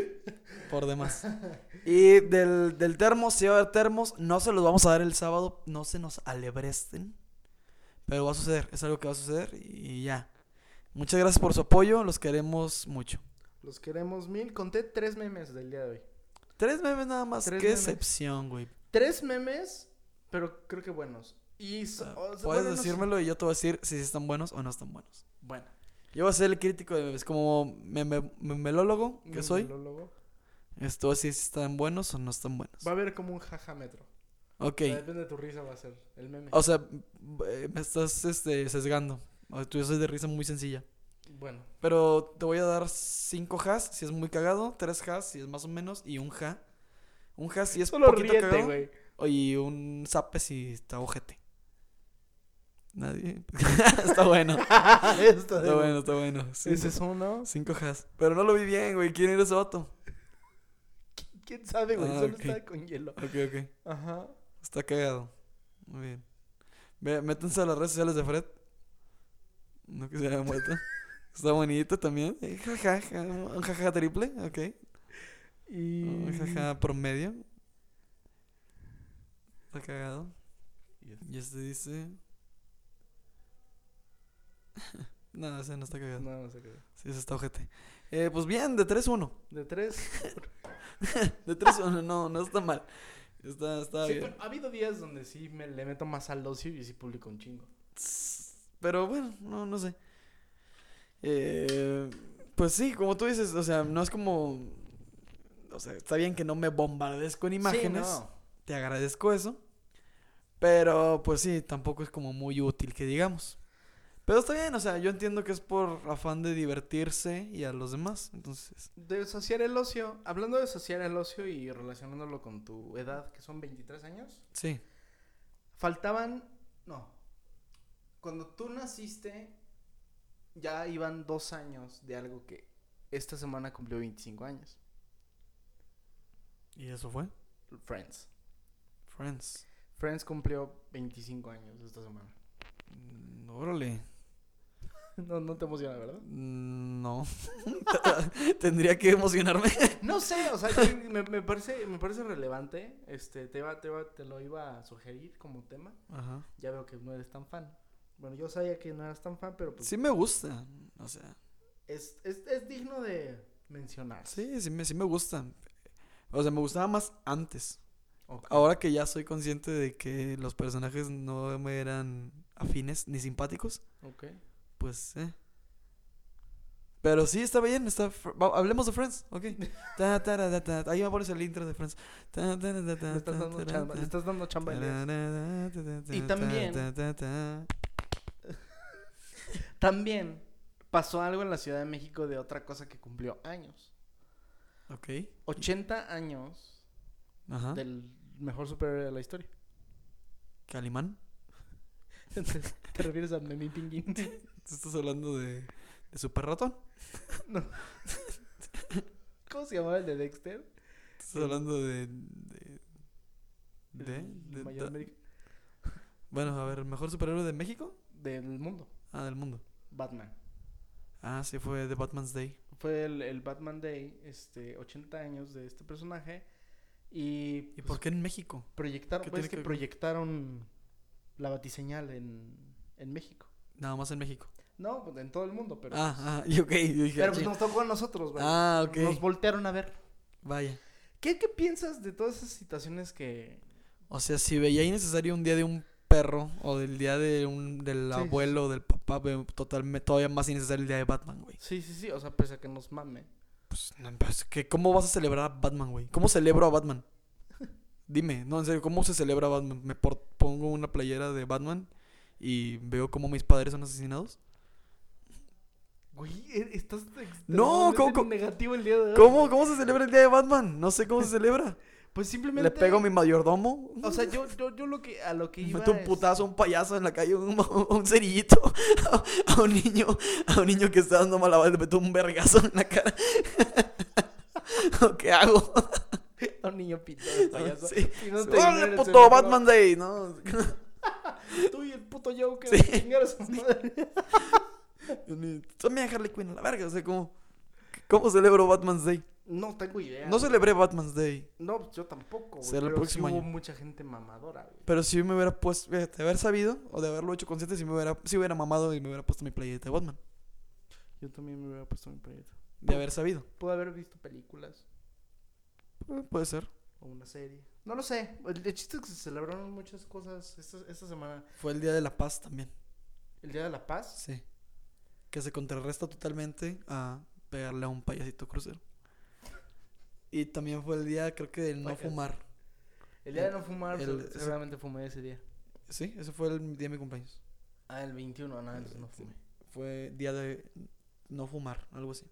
por demás. Y del, del termo, si va a haber termos, no se los vamos a dar el sábado, no se nos alebresten. Pero va a suceder, es algo que va a suceder y ya. Muchas gracias por su apoyo, los queremos mucho. Los queremos mil. Conté tres memes del día de hoy. Tres memes nada más, Tres qué memes. excepción, güey. Tres memes, pero creo que buenos. Y so- Ah, o sea, Puedes bueno, no decírmelo y yo te voy a decir si están buenos o no están buenos. Bueno, Yo voy a ser el crítico de memes, como meme- memelólogo que soy. memelólogo. Esto si están buenos o no están buenos. Va a haber como un jajametro. Ok. O sea, depende de tu risa, va a ser el meme. O sea, eh, me estás este, sesgando. O sea, Tú yo soy de risa muy sencilla. Bueno, Pero te voy a dar 5 has si es muy cagado, 3 has si es más o menos, y un ja. Un ja si es solo poquito ríete, cagado. güey. Y un zape si está ojete. Nadie. está bueno. Está bueno, está bueno. Ese es uno. 5 has. Pero no lo vi bien, güey. ¿Quién era ese vato? ¿Quién sabe, güey? Ah, Solo ok. está con hielo. Ok, ok. Ajá. Está cagado. Muy bien. Ve, métanse a las redes sociales de Fred. No que se haya muerto. Está bonito también. Eh, Jajaja. Un jajaja triple. Ok. Y... Un jajaja promedio. Está cagado. Y este dice. no, ese no está cagado. No, no sé qué. Sí, ese está ojete. Eh, pues bien, de 3-1. De tres. De 3-1, no, no está mal. Está, está Sí, bien. pero ha habido días donde sí me le meto más al ocio y sí publico un chingo. Pero bueno, no, no sé. Eh, pues sí, como tú dices, o sea, no es como. O sea, está bien que no me bombardees con imágenes. Sí, no. Te agradezco eso. Pero pues sí, tampoco es como muy útil que digamos. Pero está bien, o sea, yo entiendo que es por afán de divertirse y a los demás. Entonces, De asociar el ocio, hablando de asociar el ocio y relacionándolo con tu edad, que son 23 años, sí. faltaban, no, cuando tú naciste ya iban dos años de algo que esta semana cumplió 25 años, ¿Y eso fue? Friends. Friends. Friends cumplió 25 años esta semana. Mm, Órale. No, no te emociona, ¿verdad? Mm, No. Tendría que emocionarme. No sé, o sea, me, me parece, me parece relevante. Este, te, iba- te, iba- te lo iba a sugerir como tema. Ajá. Ya veo que no eres tan fan. Bueno, yo sabía que no eras tan fan, pero pues Sí me gusta. O sea, es, es, es digno de mencionar. sí, sí me, sí me gusta. O sea, me gustaba más antes. Ahora que ya soy consciente de que los personajes no me eran afines ni simpáticos, Ok. pues, eh. Pero sí, está bien, está... hablemos de Friends, ok. Ta, ta, ta, Ahí me pones el intro de Friends. Ta, tara, ta, ta, Le estás dando chamba, le estás dando chamba Y ta, también- ta, ta, ta. También pasó algo en la Ciudad de México de otra cosa que cumplió años. Ok. 80 años Ajá. del mejor superhéroe de la historia. Calimán. ¿Te refieres a Memín Pinguín? ¿Tú estás hablando de, de Super Ratón? ¿Cómo se llamaba el de Dexter? ¿Estás hablando de... de... de, de- médico bueno, a ver, ¿el mejor superhéroe de México? del mundo. Ah, del mundo. Batman. Ah, sí, fue The Batman's Day. Fue el, el Batman Day, este, 80 años de este personaje. Y, ¿Y pues, por qué en México? proyectaron, pues que proyectaron la batiseñal en, en México. Nada más en México. No, pues, en todo el mundo, pero. Ah, pues, ah, y ok, yo dije, pero pues nos tocó a nosotros, güey. Ah, ok. Nos voltearon a ver. Vaya. ¿Qué, ¿Qué piensas de todas esas situaciones que. O sea, si veía innecesario un día de un perro o del día de un del Sí, abuelo o del papá, veo totalmente todavía más innecesario el día de Batman, güey. Sí, sí, sí, o sea, pese a que nos mame. Pues, no, pues, ¿qué- ¿cómo vas a celebrar a Batman, güey? ¿Cómo celebro a Batman? Dime, no, en serio, ¿cómo se celebra a Batman? ¿Me por- pongo una playera de Batman y veo cómo mis padres son asesinados? Güey, e- estás. No, extremadamente ¿cómo- cómo- negativo el día de hoy. ¿Cómo, ¿Cómo se celebra el día de Batman? No sé cómo se celebra. Pues simplemente. ¿Le pego a mi mayordomo? O sea, yo, yo, yo lo que, a lo que iba. Meto un putazo a un payaso en la calle, un, un cerillito, a un niño, a un niño que está dando malabares, le meto un vergazo en la cara. ¿O ¿Qué hago? A un niño pito de payaso. Sí. Y no te ¡Órale, puto semáforo. Batman Day! ¿no? Tú y el puto Joker. Sí. chingar a su madre. También Harley Quinn a la verga, o sea, ¿cómo, ¿cómo celebro Batman's Day? No tengo idea. No güey. celebré Batman's Day, No, yo tampoco. güey, Será el pero próximo sí hubo año. mucha gente mamadora, güey. pero si me hubiera puesto, fíjate, de haber sabido, o de haberlo hecho consciente, si me hubiera, si hubiera mamado y me hubiera puesto mi playeta de Batman, Yo también me hubiera puesto mi proyecto. de haber sabido. Pude haber visto películas Eh, puede ser. o una serie. No lo sé. El, el chiste es que se celebraron muchas cosas esta, esta semana. Fue el Día de la Paz también. El Día de la Paz. Sí. Que se contrarresta totalmente a pegarle a un payasito crucero. Y también fue el día, creo que, del no fumar. El Día de no fumar, El- se- seguramente fumé ese día. Sí, ese fue el día de mi cumpleaños. Ah, el 21, no, no fumé. Fue día de no fumar, algo así.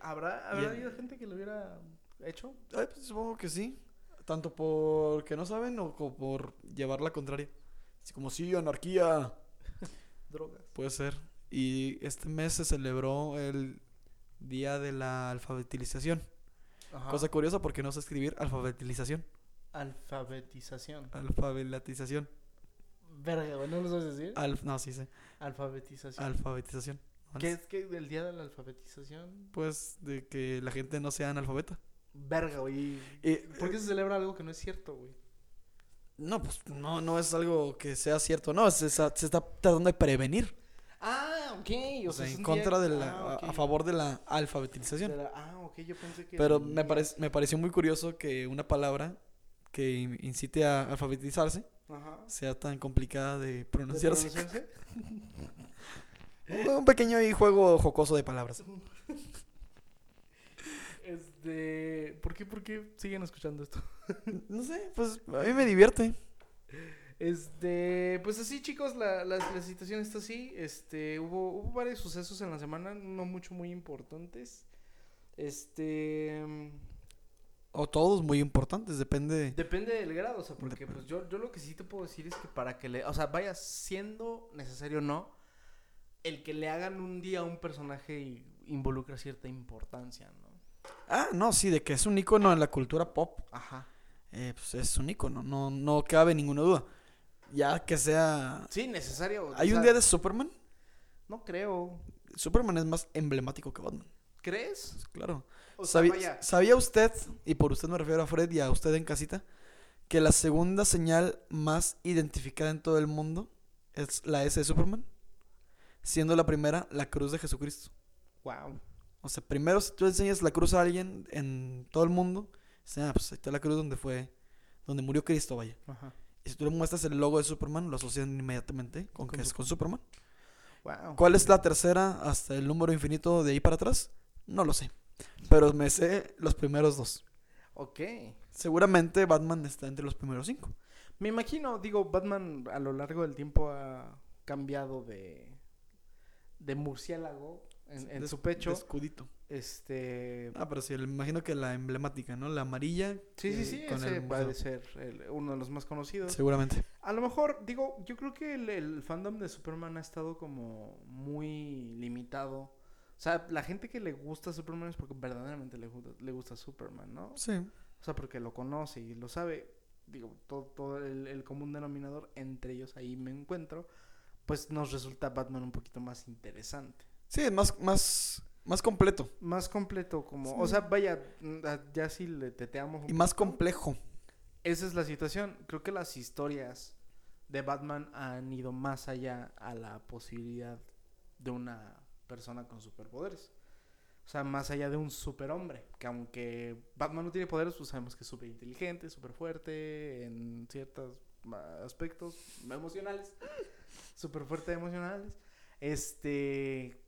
¿Habrá, habrá habido gente que lo hubiera hecho? Ay, pues, supongo que sí. Tanto por que no saben o como por llevar la contraria. Así como, sí, anarquía. Drogas. Puede ser. Y este mes se celebró el Día de la Alfabetización. Ajá. Cosa curiosa porque no sé escribir alfabetización. Alfabetización. Alfabetización. Verga, güey, ¿no lo sabes decir? Alf no, sí sé. Alfabetización. Alfabetización. ¿Qué es que del día de la alfabetización? Pues de que la gente no sea analfabeta. Verga, güey. Y, ¿Por qué se celebra algo que no es cierto, güey? No, pues no, no es algo que sea cierto. No, se, está- se está tratando de prevenir. Ah, ok. O, sea, en contra de la, a- a, favor de la alfabetización. ah, ok, yo pensé que. Pero me, parec- me pareció muy curioso que una palabra que in- incite a alfabetizarse Ajá. sea tan complicada de ¿De pronunciarse. pronunciarse? Un pequeño ahí juego jocoso de palabras. Este. ¿Por qué, por qué siguen escuchando esto? No sé, pues a mí me divierte. Este, pues así chicos, la, la, la situación está así. Este, hubo, hubo varios sucesos en la semana, no mucho muy importantes. Este, mm, O todos muy importantes, depende. depende del grado, o sea, porque Dep- pues yo, yo lo que sí te puedo decir es que para que le, o sea, vaya siendo necesario o no, el que le hagan un día a un personaje involucra cierta importancia, ¿no? Ah, no, sí, de que es un icono en la cultura pop. Ajá. eh, pues es un icono, no, no cabe ninguna duda. Ya que sea. Sí, necesario. o ¿Hay un día de Superman? No creo. Superman es más emblemático que Batman. ¿Crees? Claro. O sea, ¿Sabí- vaya. ¿Sabía usted, y por usted me refiero a Fred y a usted en casita, que la segunda señal más identificada en todo el mundo es la S de Superman? Siendo la primera la cruz de Jesucristo. Wow. O sea, primero si tú enseñas la cruz a alguien en todo el mundo, dice, ah, pues ahí está la cruz donde fue, donde murió Cristo, vaya. Ajá. Y si tú le muestras el logo de Superman, lo asocian inmediatamente con, Con que es con Superman. Wow. ¿Cuál es la tercera hasta el número infinito de ahí para atrás? No lo sé. Pero me sé los primeros dos. Ok. Seguramente Batman está entre los primeros cinco. Me imagino, digo, Batman a lo largo del tiempo ha cambiado de, de murciélago en, en De- su pecho. de escudito. Este. Ah, pero sí, me imagino que la emblemática, ¿no? La amarilla. Sí, sí, eh, sí, con ese el puede ser el- uno de los más conocidos. Seguramente. A lo mejor, digo, yo creo que el, el fandom de Superman ha estado como muy limitado. O sea, la gente que le gusta Superman es porque verdaderamente le, gusta- le gusta Superman, ¿no? Sí. O sea, porque lo conoce y lo sabe. Digo, todo, todo el, el común denominador, entre ellos ahí me encuentro, pues nos resulta Batman un poquito más interesante. Sí, más, más, más completo. Más completo, como, Sí. o sea, vaya, mm, ah, ya si le teteamos un Y más complejo. Esa es la situación. Creo que las historias de Batman han ido más allá a la posibilidad de una persona con superpoderes. O sea, más allá de un superhombre. Que aunque Batman no tiene poderes, pues sabemos que es súper inteligente, súper fuerte en ciertos aspectos emocionales. Súper fuerte emocionales. Este.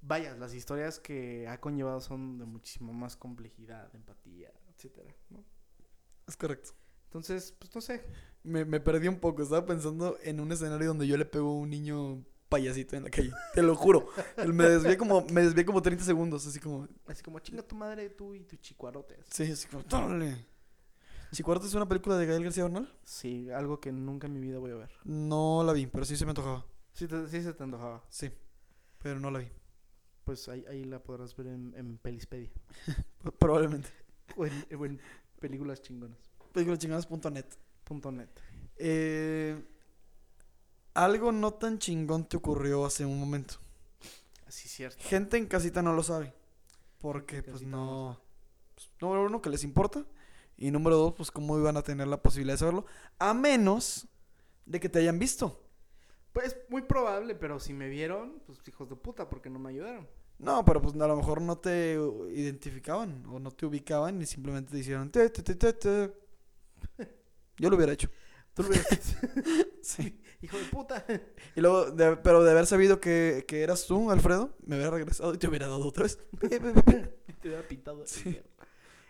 Vaya, las historias que ha conllevado son de muchísimo más complejidad, empatía, etcétera, ¿no? Es correcto. Entonces, pues no sé. Me, me perdí un poco. Estaba pensando en un escenario donde yo le pego a un niño payasito en la calle. Te lo juro. Me desvié como, me desvié como 30 segundos. Así como. Así como chinga tu madre tú y tu chicuarote. Sí, así como. ¡Dale! ¿Chicuarto es una película de Gael García Bernal? Sí, algo que nunca en mi vida voy a ver. No la vi, pero sí se me antojaba. Sí, te- sí se te antojaba. Sí. Pero no la vi. Pues ahí, ahí la podrás ver en, en Pelispedia. Probablemente. O en, o en películas chingonas. Películaschingonas.net. Punto net. Eh, algo no tan chingón te ocurrió hace un momento. Así cierto. Gente en casita no lo sabe. Porque, pues no pues, número uno, que les importa. Y número dos, pues cómo iban a tener la posibilidad de saberlo. A menos de que te hayan visto. Pues muy probable, pero si me vieron, pues hijos de puta, porque no me ayudaron. No, pero pues a lo mejor no te identificaban o no te ubicaban y simplemente te hicieron. "Te, te, te, te, te". Yo lo hubiera hecho. Tú lo hubieras- Sí. Hijo de puta. Y luego, de- pero de haber sabido que, que eras tú, Alfredo, me hubiera regresado y te hubiera dado otra vez. Y te hubiera pintado. Sí.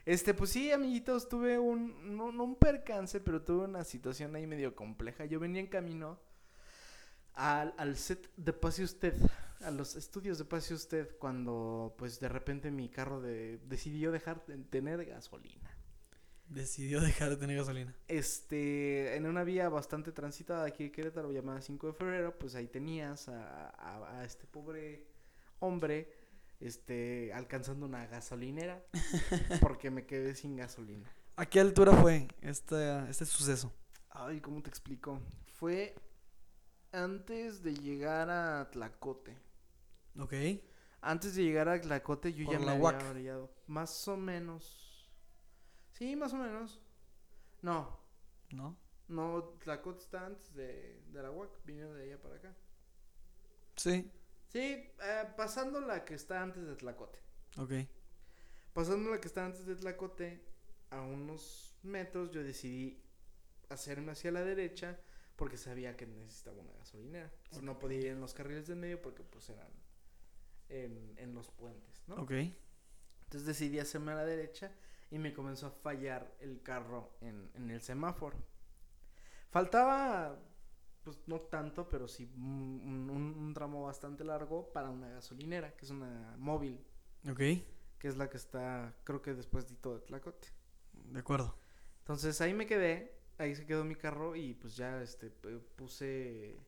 Este, pues sí, amiguitos, tuve un, no, no un percance, pero tuve una situación ahí medio compleja. Yo venía en camino al, al set de Pase Usted a los estudios de Pase Usted cuando pues de repente mi carro de, decidió dejar de tener gasolina. Decidió dejar de tener gasolina. Este, en una vía bastante transitada aquí de Querétaro llamada 5 de febrero, pues ahí tenías a, a- a este pobre hombre, este, alcanzando una gasolinera porque me quedé sin gasolina. ¿A qué altura fue este, este suceso? Ay, ¿cómo te explico? Fue antes de llegar a Tlacote. Ok. Antes de llegar a Tlacote yo Por ya me había Huac. orillado. Más o menos. Sí, más o menos. No, ¿No? no, Tlacote está antes de, de la UAC, viniendo de allá para acá. Sí. Sí, eh, pasando la que está antes de Tlacote. Ok. Pasando la que está antes de Tlacote, a unos metros yo decidí hacerme hacia la derecha porque sabía que necesitaba una gasolinera. Entonces, No podía ir en los carriles del medio porque pues eran en, en los puentes, ¿no? Ok. Entonces decidí hacerme a la derecha y me comenzó a fallar el carro en, en el semáforo. Faltaba, pues no tanto, pero sí un, un- un tramo bastante largo para una gasolinera, que es una móvil, Ok. que es la que está, creo que después de todo Tlacote. De acuerdo. Entonces ahí me quedé, ahí se quedó mi carro y pues ya este puse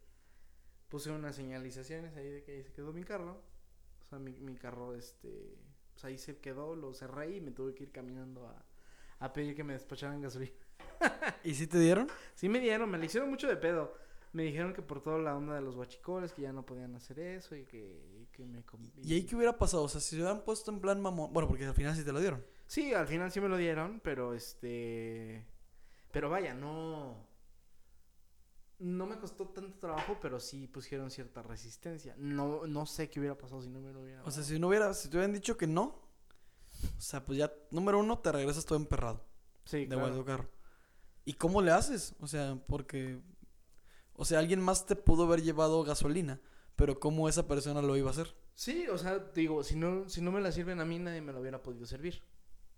puse unas señalizaciones ahí de que ahí se quedó mi carro. O sea, mi, mi carro este pues ahí se quedó, lo cerré y me tuve que ir caminando a, a pedir que me despacharan gasolina. ¿Y si te dieron? Sí me dieron, me le hicieron mucho de pedo. Me dijeron que por toda la onda de los guachicoles que ya no podían hacer eso y que, y que me ¿Y ahí qué hubiera pasado? O sea, si se hubieran puesto en plan mamón. Bueno, porque al final sí te lo dieron. Sí, al final sí me lo dieron, pero este. Pero vaya, no. No me costó tanto trabajo, pero sí pusieron cierta resistencia. No, no sé qué hubiera pasado si no me lo hubieran O sea, si no hubiera, si te hubieran dicho que no. O sea, pues ya, número uno, te regresas todo emperrado. Sí, de vuelta claro. a tu carro. ¿Y cómo le haces? O sea, porque. O sea, alguien más te pudo haber llevado gasolina. Pero ¿cómo esa persona lo iba a hacer? Sí, o sea, digo, si no, si no me la sirven a mí, nadie me lo hubiera podido servir.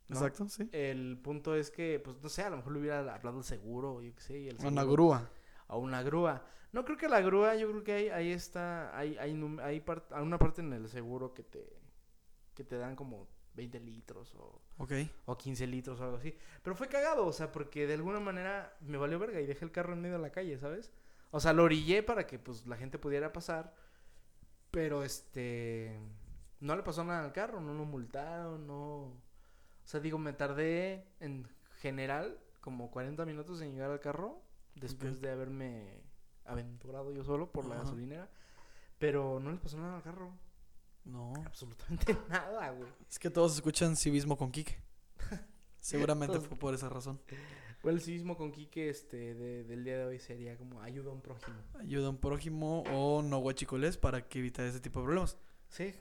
¿no? Exacto, sí. El punto es que, pues, no sé, a lo mejor le hubiera hablado al seguro, yo qué sé. Y el Una seguro- grúa. A una grúa. No creo que la grúa, yo creo que ahí, ahí está, hay, hay, hay part- hay una parte en el seguro que te, que te dan como 20 litros o, Ok. o 15 litros o algo así. Pero fue cagado, o sea, porque de alguna manera me valió verga y dejé el carro en medio de la calle, ¿sabes? O sea, lo orillé para que pues la gente pudiera pasar, pero este, no le pasó nada al carro, no lo multaron, no... O sea, digo, me tardé en general como 40 minutos en llegar al carro después de haberme aventurado yo solo por la Ajá. gasolinera. Pero no le pasó nada al carro. No. Absolutamente nada, güey. Es que todos escuchan civismo con Kike. Seguramente fue por esa razón. Fue el civismo con Quique este, de- del día de hoy sería como ayuda a un prójimo. Ayuda a un prójimo o no guachicoles para que evitar ese tipo de problemas. Sí,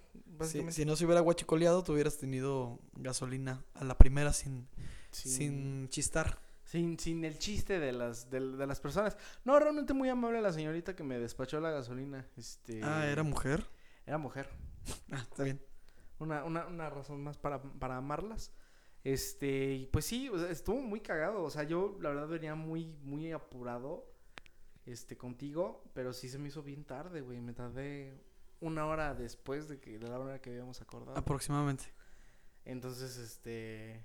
Si, no se hubiera guachicoleado, tú hubieras tenido gasolina a la primera sin, sin, sin chistar. Sin, sin el chiste de las, de, de las personas. No, realmente muy amable la señorita que me despachó la gasolina. Este, Ah, ¿era mujer? Era mujer. Ah, está bien. Una, una, una razón más para, para amarlas. Este, y pues sí, o sea, estuvo muy cagado. O sea, yo la verdad venía muy, muy apurado. Este, contigo. Pero sí se me hizo bien tarde, güey. Me tardé una hora después de que, de la hora que habíamos acordado. Aproximadamente. Entonces, este,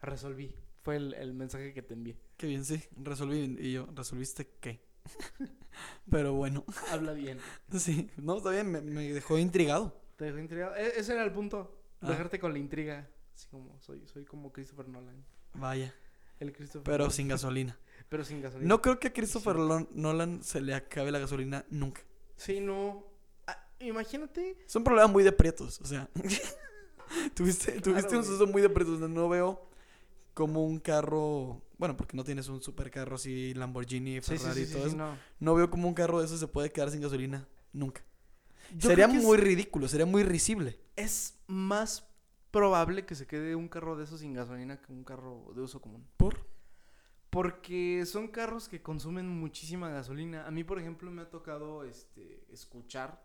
resolví. Fue el, el mensaje que te envié. Qué bien, sí. Resolví. Y yo, ¿resolviste qué? Pero bueno, Habla bien. sí. No, está bien. Me, me dejó intrigado. Te dejó intrigado. E- ese era el punto. Ah. Dejarte con la intriga. Así como soy, soy como Christopher Nolan. Vaya. El Christopher Pero Nolan. sin gasolina. Pero sin gasolina. No creo que a Christopher Nolan se le acabe la gasolina nunca. Sí, no. Ah, imagínate. Es un problema muy de prietos, o sea. tuviste Claro, tuviste un suceso muy de prietos. No veo como un carro. Bueno, porque no tienes un supercarro así, Lamborghini, sí, Ferrari sí, y sí, todo eso. no. No veo como un carro de eso se puede quedar sin gasolina nunca. Yo sería muy es- ridículo, sería muy risible. Es más probable que se quede un carro de esos sin gasolina que un carro de uso común. ¿Por? Porque son carros que consumen muchísima gasolina. A mí, por ejemplo, me ha tocado este escuchar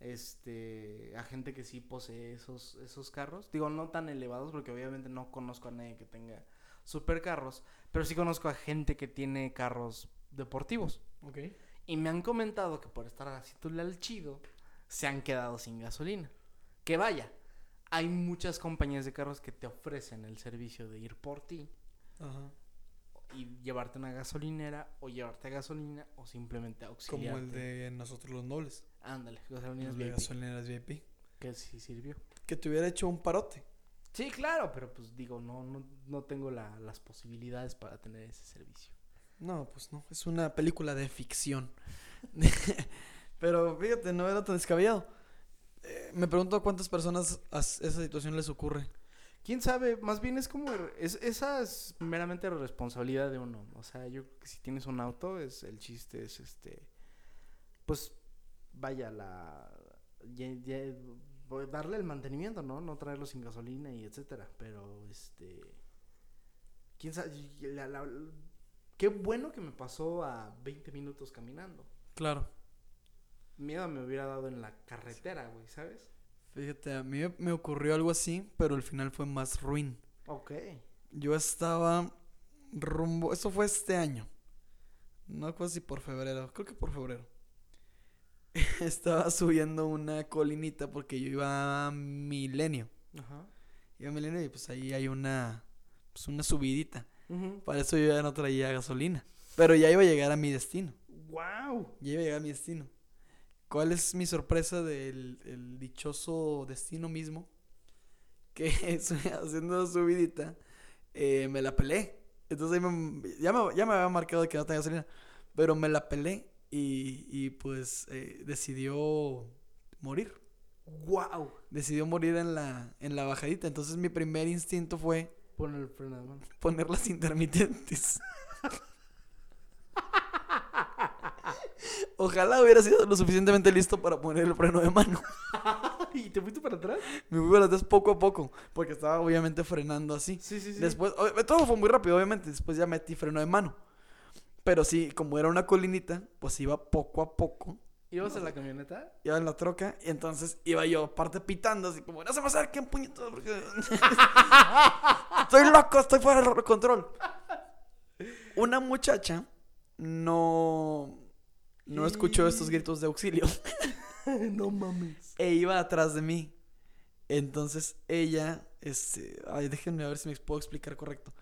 este a gente que sí posee esos esos carros. Digo, no tan elevados porque obviamente no conozco a nadie que tenga supercarros, pero sí conozco a gente que tiene carros deportivos. Ok. Y me han comentado que por estar haciéndole al chido, se han quedado sin gasolina. Que vaya, hay muchas compañías de carros que te ofrecen el servicio de ir por ti Ajá. Y llevarte a una gasolinera o llevarte a gasolina o simplemente Como auxiliarte. el de nosotros los nobles. Ándale, de VIP, gasolineras VIP. que sí sirvió. Que te hubiera hecho un parote. Sí, claro, pero pues digo, no, no, no tengo la- las posibilidades para tener ese servicio. No, pues no. Es una película de ficción. Pero fíjate, no era tan descabellado. Eh, me pregunto a cuántas personas a esa situación les ocurre. ¿Quién sabe? Más bien es como... Es, esa es meramente responsabilidad de uno. O sea, yo creo que si tienes un auto, es el chiste es este... Pues vaya, la... ya- ya- voy- darle el mantenimiento, ¿no? No traerlo sin gasolina y etcétera. Pero, este... ¿Quién sabe? La- la- qué bueno que me pasó a 20 minutos caminando. Claro. Miedo me hubiera dado en la carretera, güey, ¿sabes? Fíjate, a mí me ocurrió algo así, pero el final fue más ruin. Ok. Yo estaba rumbo. Eso fue este año. No recuerdo si por febrero. Creo que por febrero. estaba subiendo una colinita porque yo iba a Milenio. Ajá. Iba a Milenio y pues ahí hay una. Pues una subidita. Ujú. Para eso yo ya no traía gasolina. Pero ya iba a llegar a mi destino. ¡Wow! Ya iba a llegar a mi destino. ¿Cuál es mi sorpresa del el dichoso destino mismo? Que haciendo subidita, eh, me la pelé. Entonces me- ya, me, ya me había marcado que no tenía gasolina. Pero me la pelé y, y pues eh, decidió morir. ¡Wow! Decidió morir en la, en la bajadita. Entonces mi primer instinto fue Pon el freno de mano. poner las intermitentes. Ojalá hubiera sido lo suficientemente listo para poner el freno de mano. ¿Y te fuiste para atrás? Me fui para atrás poco a poco, porque estaba obviamente frenando así. Sí, sí, sí. Después, ob- todo fue muy rápido, obviamente. Después ya metí freno de mano. Pero sí, como era una colinita, pues iba poco a poco. ¿Ibas en la camioneta? Iba en la troca y entonces iba yo aparte pitando, así como, no se me acerquen, puñetos, porque... estoy loco, estoy fuera de control. Una muchacha no... No escuchó estos gritos de auxilio no mames. e iba atrás de mí. Entonces ella, este, ay, déjenme a ver si me puedo explicar correcto.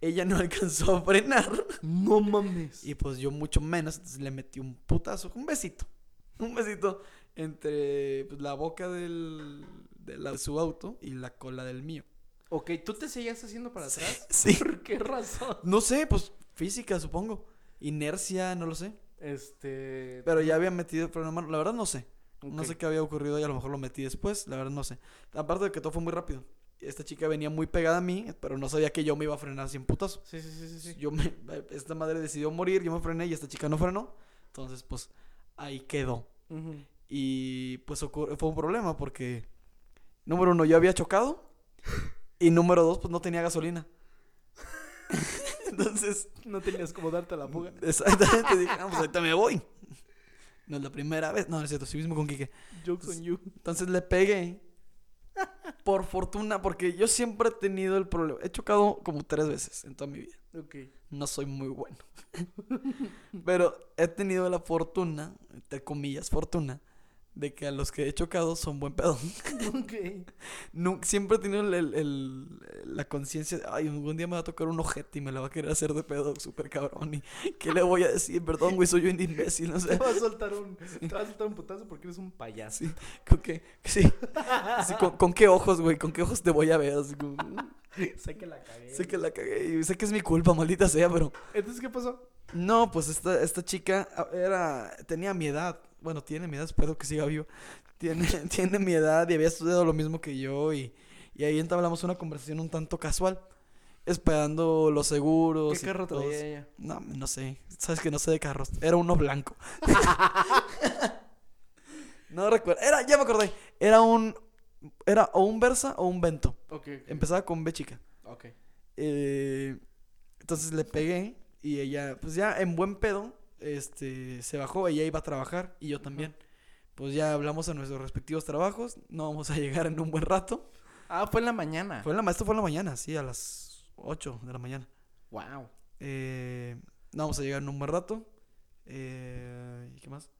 Ella no alcanzó a frenar No mames. y pues yo mucho menos, entonces le metí un putazo, un besito, un besito entre pues, la boca del, de, la- de su auto y la cola del mío. Ok, ¿tú te seguías haciendo para atrás? Sí. ¿Por qué razón? No sé, pues física supongo, inercia, no lo sé. Este... Pero ya había metido el freno de mano, la verdad no sé. No sé qué había ocurrido y a lo mejor lo metí después, la verdad no sé. Aparte de que todo fue muy rápido. Esta chica venía muy pegada a mí, pero no sabía que yo me iba a frenar sin putazo. Sí, sí, sí, sí. sí. Yo me, esta madre decidió morir, yo me frené y esta chica no frenó. Entonces, pues, ahí quedó. Y pues ocur- fue un problema porque, número uno, yo había chocado. Y número dos, pues no tenía gasolina. Entonces, No tenías como darte la fuga. exactamente, dije, "Ah, pues ahorita me voy. No es la primera vez. No, no es cierto, sí mismo con Kike. Jokes on you. Entonces le pegué. Por fortuna, porque yo siempre he tenido el problema. He chocado como tres veces en toda mi vida. Ok. No soy muy bueno. Pero he tenido la fortuna, entre comillas, fortuna, de que a los que he chocado son buen pedo. Ok. Nu- siempre he tenido el- el- el- la conciencia de, ay, algún día me va a tocar un ojete y me lo va a querer hacer de pedo súper cabrón. ¿Y qué le voy a decir? Perdón, güey, soy yo un imbécil, no Te sé. vas a soltar un... Te vas a soltar un putazo porque eres un payaso. Sí, ¿con qué? Sí. ¿con, con qué ojos, güey? ¿Con qué ojos te voy a ver? Así como, sé que la cagué. sé que la cagué y sé que es mi culpa, maldita sea, pero... Entonces, ¿qué pasó? No, pues esta, esta chica era, tenía mi edad. Bueno, tiene mi edad, espero que siga vivo. Tiene, tiene mi edad y había estudiado lo mismo que yo y, y ahí entablamos una conversación un tanto casual. Esperando los seguros. ¿Qué carro traía ella? No, no sé. Sabes que no sé de carros. Era uno blanco. no recuerdo. Era, ya me acordé. Era un, era o un Versa o un Vento. Ok, ok. Empezaba con B chica. Ok. Eh, entonces le pegué y ella, pues ya en buen pedo, este, se bajó, ella iba a trabajar y yo también. Pues ya hablamos a nuestros respectivos trabajos, no vamos a llegar en un buen rato. Ah, fue en la mañana. Fue en la, esto fue en la mañana, sí, a las 8 de la mañana. Wow. Eh, no vamos a llegar en un buen rato. Eh, ¿Y qué más?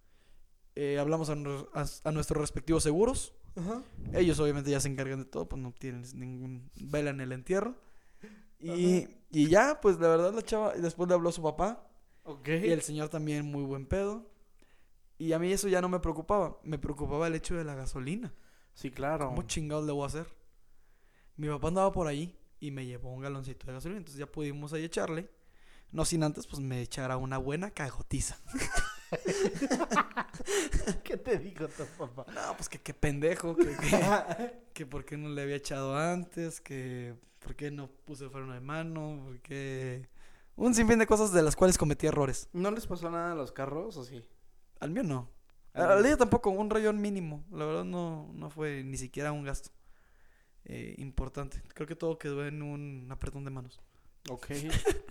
eh, hablamos a, nuestros- a- a nuestros respectivos seguros. Ellos obviamente ya se encargan de todo, pues no tienen ningún vela en el entierro. Y, y ya, pues la verdad la chava, después le habló a su papá Ok. y el señor también muy buen pedo. Y a mí eso ya no me preocupaba, me preocupaba el hecho de la gasolina. Sí, claro. ¿Cómo chingados le voy a hacer? Mi papá andaba por ahí y me llevó un galoncito de gasolina, entonces ya pudimos ahí echarle. No sin antes, pues me echara una buena cagotiza. ¿Qué te dijo tu papá? No, pues que qué pendejo, que, que, que por qué no le había echado antes, que por qué no puse freno de mano, por qué... Un sinfín de cosas de las cuales cometí errores. ¿No les pasó nada a los carros o sí? Al mío no. Al mío. tampoco, un rayón mínimo. La verdad no, no fue ni siquiera un gasto eh, importante. Creo que todo quedó en un apretón de manos. Ok.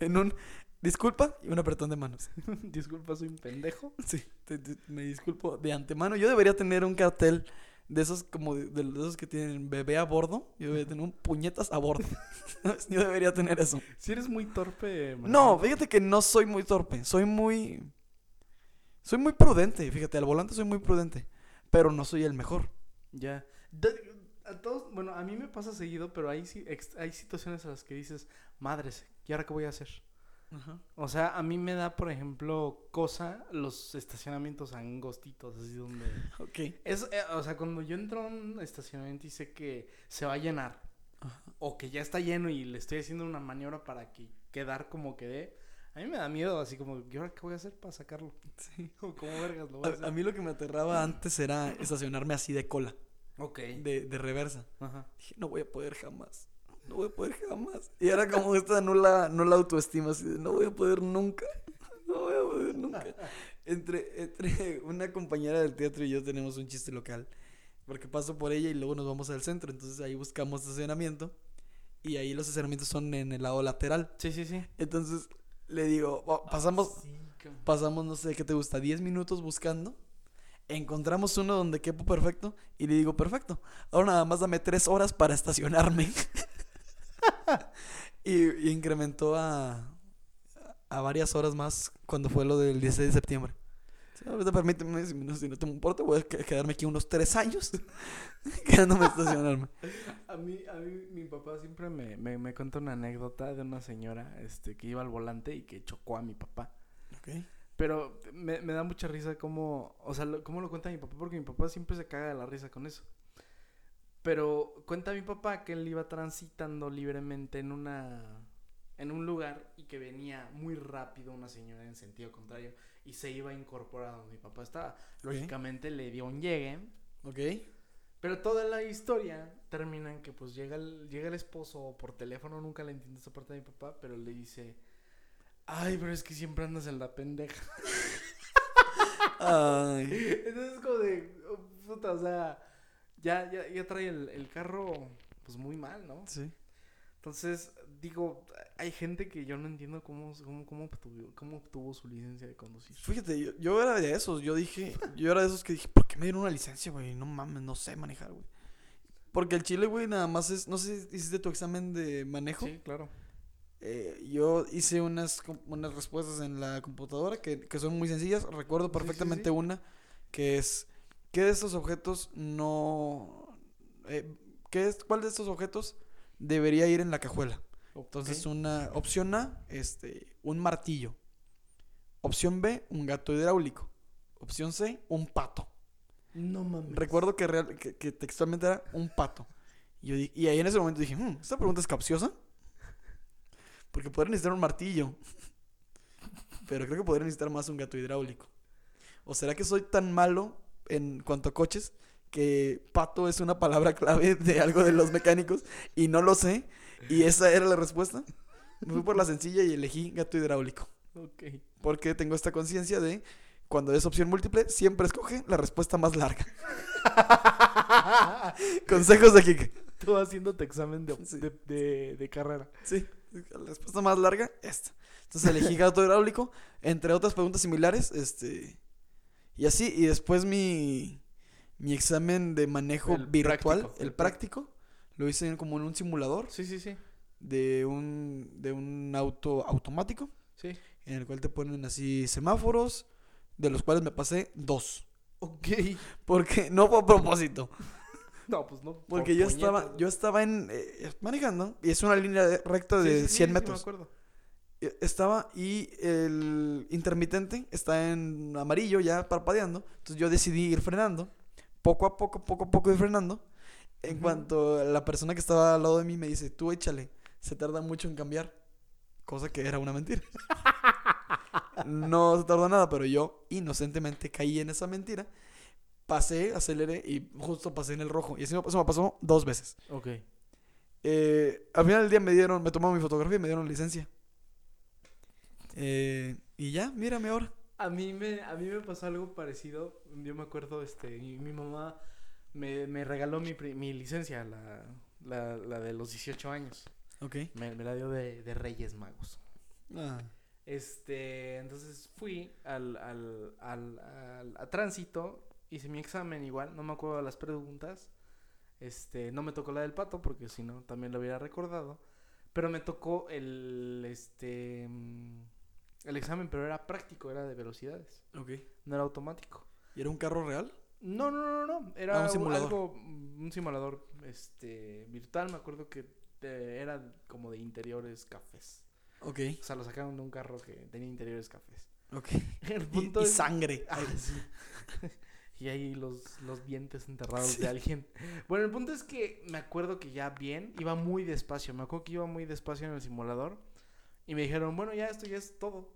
En un disculpa y un apretón de manos. Disculpa, soy un pendejo. Sí, te- te- me disculpo de antemano. Yo debería tener un cartel de esos como de, de esos que tienen bebé a bordo. Yo debería tener un puñetas a bordo. Yo debería tener eso. Si eres muy torpe, No, fíjate que no soy muy torpe. Soy muy. Soy muy prudente. Fíjate, al volante soy muy prudente. Pero no soy el mejor. Ya. De- a todos, bueno, a mí me pasa seguido, pero hay, hay situaciones a las que dices, madres, ¿y ahora qué voy a hacer? O sea, a mí me da, por ejemplo, cosa los estacionamientos angostitos, así donde... Ok. Es, eh, o sea, cuando yo entro a un estacionamiento y sé que se va a llenar, o que ya está lleno y le estoy haciendo una maniobra para que quedar como quedé, a mí me da miedo, así como, ¿y ahora qué voy a hacer para sacarlo? Sí. O ¿Cómo vergas lo voy a hacer? A, a mí lo que me aterraba antes era estacionarme así de cola, Ok. de, de reversa. Ajá. Dije, no voy a poder jamás. No voy a poder jamás. Y era como esta nula, nula autoestima, así de no voy a poder nunca. No voy a poder nunca. Entre, entre una compañera del teatro y yo tenemos un chiste local. Porque paso por ella y luego nos vamos al centro. Entonces ahí buscamos estacionamiento. Y ahí los estacionamientos son en el lado lateral. Sí, sí, sí. Entonces le digo, "Oh, pasamos, pasamos, no sé, ¿qué te gusta? 10 minutos buscando. Encontramos uno donde quepo perfecto. Y le digo, perfecto. Ahora nada más dame 3 horas para estacionarme. y, y incrementó a, a varias horas más cuando fue lo del 16 de septiembre. Si no, si no te importa, voy a que- quedarme aquí unos 3 años quedándome estacionarme. A mí, a mí, mi papá siempre me, me, me cuenta una anécdota de una señora este, que iba al volante y que chocó a mi papá. Pero me, me da mucha risa cómo, o sea, lo- cómo lo cuenta mi papá, porque mi papá siempre se caga de la risa con eso. Pero cuenta mi papá que él iba transitando libremente en una en un lugar y que venía muy rápido una señora en sentido contrario y se iba a incorporar donde mi papá estaba. Lógicamente le dio un llegue, Ok. pero toda la historia termina en que pues llega el, llega el esposo por teléfono, nunca le entiendo esa parte de mi papá, pero le dice, ay, pero es que siempre andas en la pendeja. Ay. Entonces como de, oh, puta, o sea, ya, ya, ya trae el, el carro pues muy mal, ¿no? Sí. Entonces, digo, hay gente que yo no entiendo cómo, cómo, cómo, obtuvo, cómo obtuvo su licencia de conducir. Fíjate, yo, yo era de esos. Yo dije, yo era de esos que dije, ¿por qué me dieron una licencia, güey? No mames, no sé manejar, güey. Porque el chile, güey, nada más es. No sé si hiciste tu examen de manejo. Sí, claro. Eh, yo hice unas, unas respuestas en la computadora que, que son muy sencillas. Recuerdo Sí, sí, perfectamente sí. una que es: ¿qué de estos objetos no. eh, ¿qué es, ¿Cuál de estos objetos debería ir en la cajuela? Entonces, una opción A, este, un martillo. Opción B, un gato hidráulico. Opción C, un pato. No mames. Recuerdo que, real- que, que textualmente era un pato. Y, yo di- y ahí en ese momento dije, "Hmm, esta pregunta es capciosa. Porque podría necesitar un martillo. Pero creo que podría necesitar más un gato hidráulico. ¿O será que soy tan malo en cuanto a coches que pato es una palabra clave de algo de los mecánicos y no lo sé? Y esa era la respuesta. Me fui por la sencilla y elegí gato hidráulico. Ok. Porque tengo esta conciencia de cuando es opción múltiple, siempre escoge la respuesta más larga. Consejos de Kike. Tú haciéndote examen de, Sí. de, de, de carrera. Sí, la respuesta más larga, esta. Entonces elegí gato hidráulico, entre otras preguntas similares, este... Y así, y después mi, mi examen de manejo El virtual, práctico, el el práctico, lo hice en- como en un simulador Sí, sí, sí. de un, de un auto automático. Sí. en el cual te ponen así semáforos, de los cuales me pasé dos. Ok. Porque no fue a propósito. No, pues no. Porque por yo estaba, yo estaba en eh, manejando y es una línea de- recta de sí, sí, 100 sí, metros. me acuerdo. Eh, Estaba y el intermitente está en amarillo ya parpadeando. Entonces yo decidí ir frenando. Poco a poco, poco a poco ir frenando. En cuanto la persona que estaba al lado de mí me dice, tú échale, se tarda mucho en cambiar. Cosa que era una mentira. no se tardó nada, pero yo inocentemente caí en esa mentira. Pasé, aceleré y justo pasé en el rojo. Y así me- eso me pasó dos veces. Ok. Eh, al final del día me dieron, me tomaron mi fotografía y me dieron licencia. Eh, y ya, mírame ahora. A mí me, a mí me pasó algo parecido. Yo me acuerdo, este, mi, mi mamá me, me regaló mi, mi licencia, la, la, la de los 18 años. Ok. Me, me la dio de, de Reyes Magos. Ah, Este, entonces fui al, al, al, al- a tránsito, hice mi examen igual, no me acuerdo de las preguntas. Este, no me tocó la del pato porque si no también lo hubiera recordado. Pero me tocó el, este, mm, el examen, pero era práctico, era de velocidades, ok. no era automático. ¿Y era un carro real? No, no, no, no, era Ah, un simulador. algo, un simulador, este, virtual. Me acuerdo que eh, era como de interiores cafés. Ok, O sea, lo sacaron de un carro que tenía interiores cafés. ok. El Y, punto y es- sangre. Ah, sí. y ahí los, los dientes enterrados Sí. de alguien. Bueno, el punto es que me acuerdo que ya bien, iba muy despacio. Me acuerdo que iba muy despacio en el simulador. Y me dijeron, bueno, ya esto ya es todo.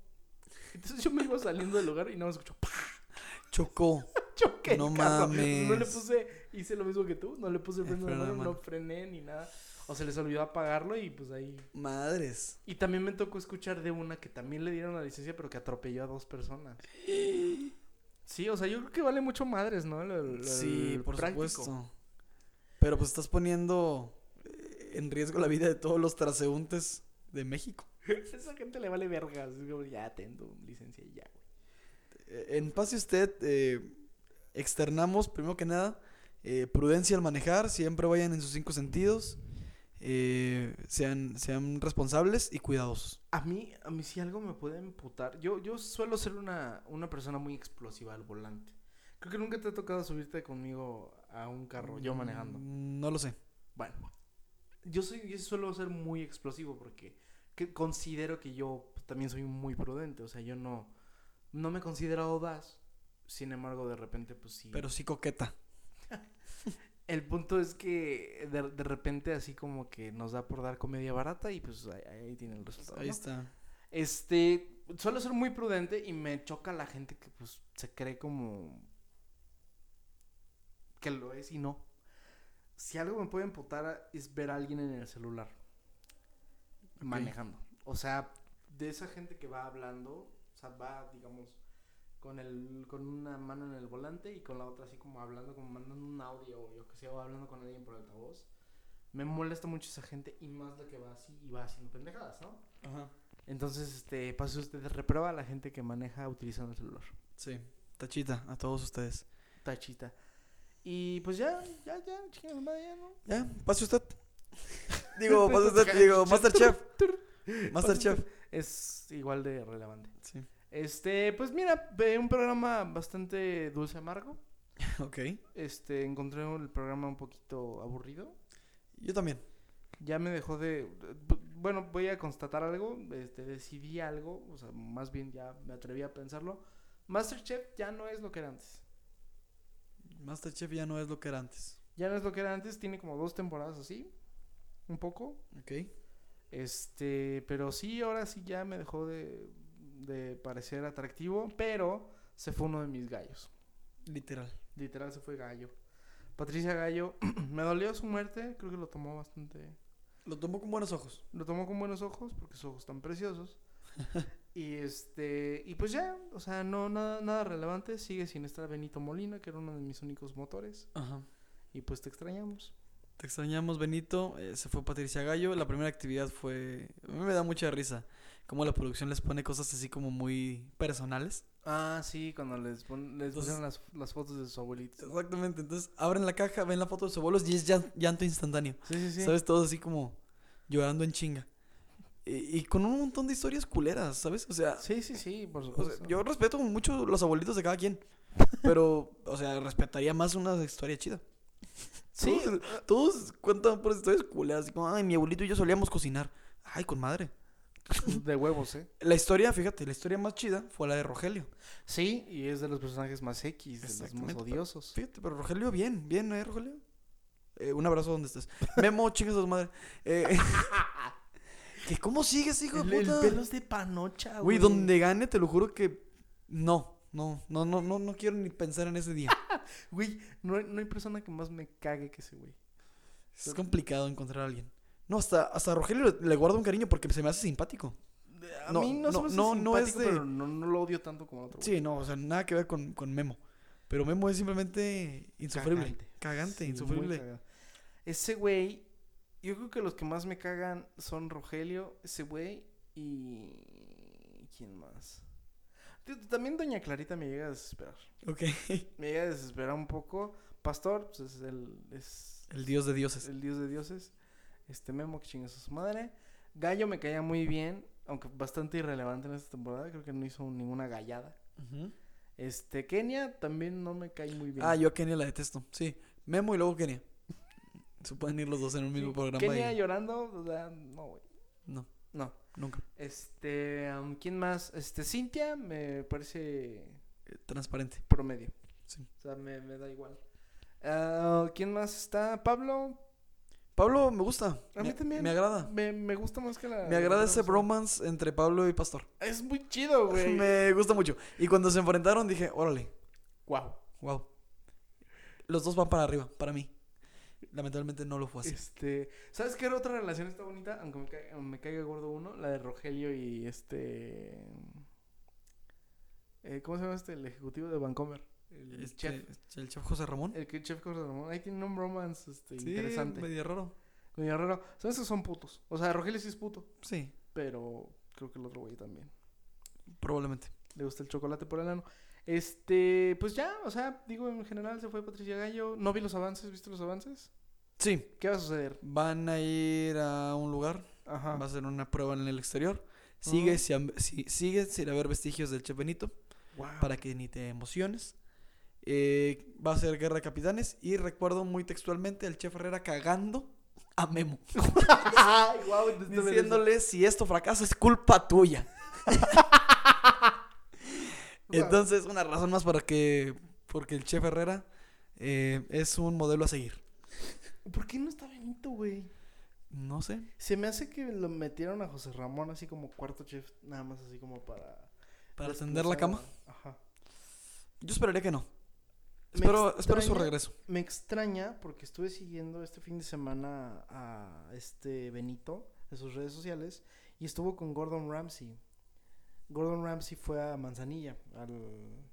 Entonces yo me iba saliendo del lugar y no me escuchó. ¡pah! Chocó. Choqué No carro. No le mames. puse, hice lo mismo que tú. No le puse el freno de mano, no frené ni nada. O se les olvidó apagarlo y pues ahí. Madres. Y también me tocó escuchar de una que también le dieron la licencia, pero que atropelló a dos personas. Sí, o sea, yo creo que vale mucho madres, ¿no? Lo- lo- Sí, lo por práctico. supuesto. Pero pues estás poniendo eh, en riesgo la vida de todos los transeúntes de México. Esa gente le vale vergas. Ya tengo licencia y ya, güey. Eh, En pase usted, eh, externamos, primero que nada, eh, prudencia al manejar, siempre vayan en sus cinco sentidos, eh, sean, sean responsables y cuidadosos. A mí, a mí si algo me puede emputar. Yo, yo suelo ser una, una persona muy explosiva al volante. Creo que nunca te ha tocado subirte conmigo a un carro, yo manejando. Mm, No lo sé. Bueno, yo soy, yo suelo ser muy explosivo porque que considero que yo también soy muy prudente. O sea, yo no, no me considero audaz. Sin embargo, de repente, pues sí. Pero sí coqueta. El punto es que de, de repente así como que nos da por dar comedia barata y pues ahí, ahí tiene el resultado. Ahí ¿no? está. Este, suelo ser muy prudente y me choca la gente que pues se cree como que lo es y no. Si algo me puede emputar es ver a alguien en el celular manejando. O sea, de esa gente que va hablando, o sea, va, digamos, con el con una mano en el volante y con la otra así como hablando, como mandando un audio o yo que sé, o hablando con alguien por altavoz. Me molesta mucho esa gente y más la que va así y va haciendo pendejadas, ¿no? Ajá. Entonces, este, pase usted reprueba a la gente que maneja utilizando el celular. Sí. Tachita a todos ustedes. Tachita. Y pues ya, ya, ya, chinga su madre, ya, ¿no? Ya, pase usted. digo, pase usted, digo, Masterchef. Masterchef. Es igual de relevante. Sí. Este, pues mira, ve un programa bastante dulce amargo. Ok. Este, encontré el programa un poquito aburrido. Yo también. Ya me dejó de. Bueno, voy a constatar algo. Este, decidí algo. O sea, más bien ya me atreví a pensarlo. Masterchef ya no es lo que era antes. Masterchef ya no es lo que era antes. Ya no es lo que era antes. Tiene como dos temporadas así. Un poco. Ok. Este, pero sí, ahora sí ya me dejó de, de parecer atractivo. Pero se fue uno de mis gallos. Literal. Literal se fue gallo. Patricia Gallo, me dolió su muerte. Creo que lo tomó bastante. Lo tomó con buenos ojos. Lo tomó con buenos ojos porque sus ojos tan preciosos. y este, y pues ya, o sea, no nada, nada relevante. Sigue sin estar Benito Molina, que era uno de mis únicos motores. Ajá. Y pues te extrañamos. Te extrañamos, Benito. Eh, se fue Patricia Gallo. La primera actividad fue. A mí me da mucha risa. Como la producción les pone cosas así como muy personales. Ah, sí, cuando les, pon- les Entonces- pusieron las, las fotos de sus abuelitos. Exactamente. Entonces abren la caja, ven la foto de sus abuelos y es llan- llanto instantáneo. Sí, sí, sí. ¿Sabes? Todo así como llorando en chinga. Y, y con un montón de historias culeras, ¿sabes? O sea, Sí, sí, sí, por o sea, supuesto. yo respeto mucho los abuelitos de cada quien. Pero, o sea, respetaría más una historia chida. Sí, Todos, todos cuentan por historias culeras. Así como, ay, mi abuelito y yo solíamos cocinar. Ay, con madre. de huevos, ¿eh? La historia, fíjate, la historia más chida fue la de Rogelio. Sí, y es de los personajes más X, de los más pero- odiosos. Fíjate, pero Rogelio, bien, bien, ¿eh, Rogelio? Eh, un abrazo donde estés. Memo, chingas a tu madre. Eh, ¿que ¿Cómo sigues, hijo El, de el puta? pelo es de panocha, Güey, güey. donde gane, te lo juro que. No, no, no, no, no, no quiero ni pensar en ese día. Güey, no hay, no hay persona que más me cague que ese güey. Es complicado encontrar a alguien. No, hasta, hasta a Rogelio le, le guardo un cariño porque se me hace simpático. A No, mí no, no, se me hace no, no es de- pero no, no lo odio tanto como otro. güey. Sí, no, o sea, nada que ver con, con Memo. Pero Memo es simplemente insufrible. Cagante. Cagante, Sí, insufrible. Ese güey, yo creo que los que más me cagan son Rogelio, ese güey y... ¿Quién más? También Doña Clarita me llega a desesperar. Ok. Me llega a desesperar un poco. Pastor, pues es el, es El dios de dioses. el dios de dioses. Este Memo, que chingas a su madre. Gallo me caía muy bien, aunque bastante irrelevante en esta temporada. Creo que no hizo ninguna gallada. Este, Kenia también no me cae muy bien. Ah, yo a Kenia la detesto. Sí. Memo y luego Kenia. Se pueden ir los dos en un mismo Sí, programa. Kenia y- llorando, o sea, no, güey. No, No. nunca. Este, um, ¿quién más? Este, Cintia me parece Eh, transparente. promedio. Sí. O sea, me, me da igual. Ah, ¿Quién más está? Pablo. Pablo me gusta. A me, mí también. Me agrada. Me, me gusta más que la. Me agrada ese bromance entre Pablo y Pastor. Es muy chido, güey. Me gusta mucho. Y cuando se enfrentaron dije, órale, Wow. wow. Los dos van para arriba, para mí. Lamentablemente no lo fue así. Este, ¿sabes qué otra relación está bonita? Aunque me, caiga, me caiga gordo uno, la de Rogelio y este. eh, ¿Cómo se llama este? El ejecutivo de Vancomer. El Este, chef. El chef José Ramón. El chef José Ramón. Ahí tiene un romance este, sí, interesante. medio raro. Medio raro. ¿Sabes que son putos? O sea, Rogelio sí es puto. Sí, Pero creo que el otro güey también. probablemente. Le gusta el chocolate por el ano. Este, pues ya, o sea, digo, en general se fue Patricia Gallo. No vi los avances, ¿viste los avances? Sí, ¿Qué va a suceder? van a ir a un lugar, Ajá. va a ser una prueba en el exterior. Sigue, sin, si- sigue sin haber vestigios del chef Benito, Wow. para que ni te emociones. Eh, va a ser guerra de capitanes y recuerdo muy textualmente al chef Herrera cagando a Memo, Ay, me diciéndole si esto fracasa es culpa tuya. Wow. Entonces, una razón más para que, porque el chef Herrera eh, es un modelo a seguir. ¿Por qué no está Benito, güey? No sé. Se me hace que lo metieron a José Ramón así como cuarto chef, nada más así como para... Para tender la cama. Ajá. Yo esperaría que no. Espero, espero su regreso. Me extraña porque estuve siguiendo este fin de semana a este Benito en sus redes sociales y estuvo con Gordon Ramsay. Gordon Ramsay fue a Manzanilla, al,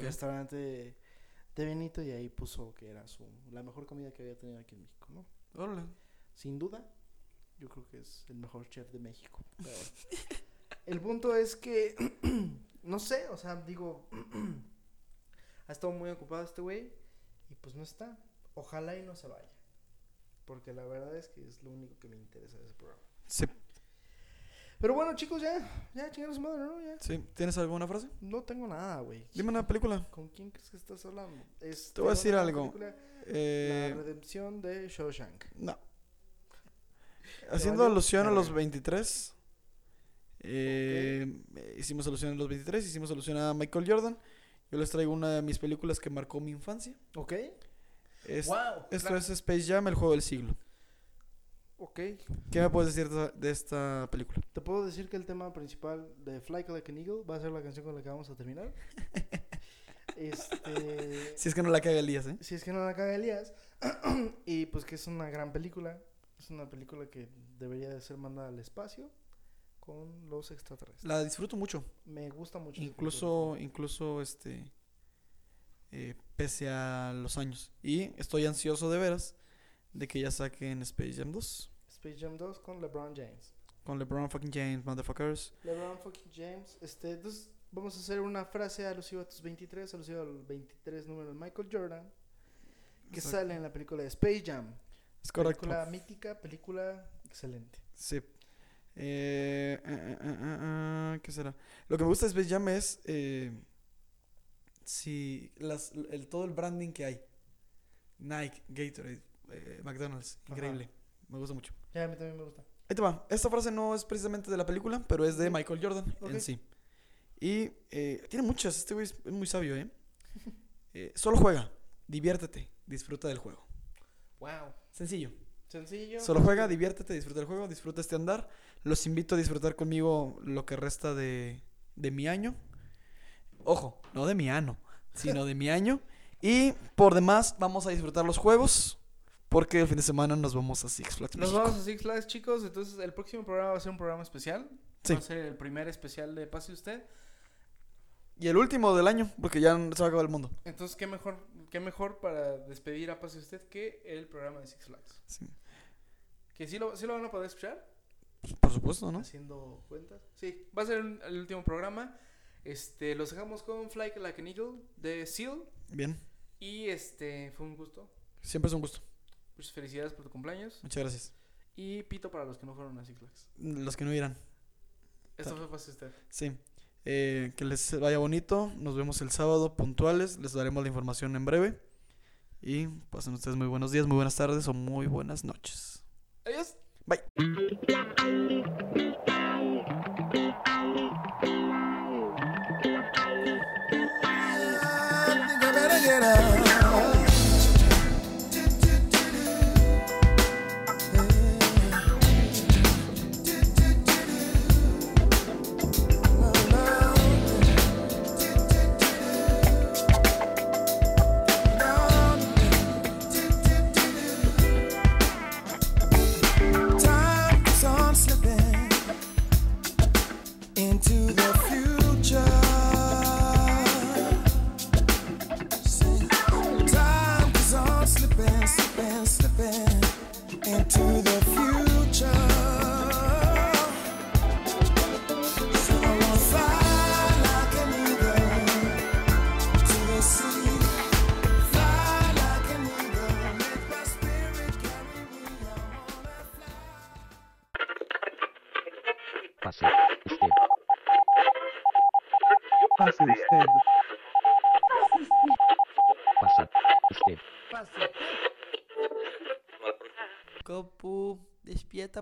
restaurante de, de Benito y ahí puso que era su, la mejor comida que había tenido aquí en México, ¿no? Órale. Sin duda, yo creo que es el mejor chef de México. pero el punto es que, no sé, o sea, digo, ha estado muy ocupado este güey y pues no está. Ojalá y no se vaya. Porque la verdad es que es lo único que me interesa de ese programa. Sí. Pero bueno, chicos, ya, ya, chingados madre, ¿no? Ya. sí. ¿Tienes alguna frase? No tengo nada, güey. Dime una película. ¿Con quién crees que estás hablando? Este, Te voy a decir algo. película, Eh, La redención de Shawshank. no. Haciendo alusión a los verga. 23. eh, Hicimos alusión a los 23. Hicimos alusión a Michael Jordan. Yo les traigo una de mis películas que marcó mi infancia. ¿Ok? Es- wow. esto es Space Jam, el juego del siglo. Ok. ¿Qué me puedes decir de- de esta película? Te puedo decir que el tema principal de Fly Like an Eagle va a ser la canción con la que vamos a terminar. este. Si es que no la caga Elías, ¿eh? Si es que no la caga Elías. y pues que es una gran película. Es una película que debería de ser mandada al espacio con los extraterrestres. La disfruto mucho. Me gusta mucho. Incluso, incluso, este, eh, pese a los años. Y estoy ansioso de veras de que ya saquen Space Jam 2 película. Space Jam 2 con LeBron James. con LeBron fucking James, motherfuckers. LeBron fucking James. Este, entonces vamos a hacer una frase alusiva a tus 23, alusiva al 23 número de Michael Jordan. Que Exacto. sale en la película de Space Jam. Es correcto. Película mítica, película excelente. Sí. Eh, eh, eh, ¿Qué será? Lo que me gusta de Space Jam es si las, el, todo el branding que hay. Nike, Gatorade, eh, McDonald's. Ajá. Increíble. Me gusta mucho. Ya, a mí también me gusta. Ahí te va. Esta frase no es precisamente de la película, pero es de. Michael Jordan en sí. Y eh, tiene muchas. Este güey es es muy sabio, ¿eh? Eh, Solo juega, diviértete, disfruta del juego. Wow. Sencillo. Sencillo. Solo juega, diviértete, disfruta del juego, disfruta este andar. Los invito a disfrutar conmigo lo que resta de, de mi año. Ojo, no de mi ano, sino de mi año. Y por demás, vamos a disfrutar los juegos. Porque el fin de semana nos vamos a Six Flags. Nos México. vamos a Six Flags, chicos. Entonces, el próximo programa va a ser un programa especial. Sí. Va a ser el primer especial de Pase Usted. Y el último del año, porque ya se va a acabar el mundo. Entonces, ¿qué mejor, qué mejor para despedir a Pase Usted que el programa de Six Flags? Sí. Que sí lo, sí lo van a poder escuchar, Pues, por supuesto, ¿no? haciendo cuentas. Sí, va a ser un- el último programa. Este, los dejamos con Fly Like an Eagle de Seal. Bien. Y este, fue un gusto. Siempre es un gusto. Muchas felicidades por tu cumpleaños. Muchas gracias. Y pito para los que no fueron a Six Flags. Los que no irán. Esto fue Pase Usted. Sí. Eh, que les vaya bonito. Nos vemos el sábado puntuales. Les daremos la información en breve. Y pasen ustedes muy buenos días, muy buenas tardes o muy buenas noches. Adiós. Bye.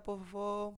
Copu, despierta, por favor.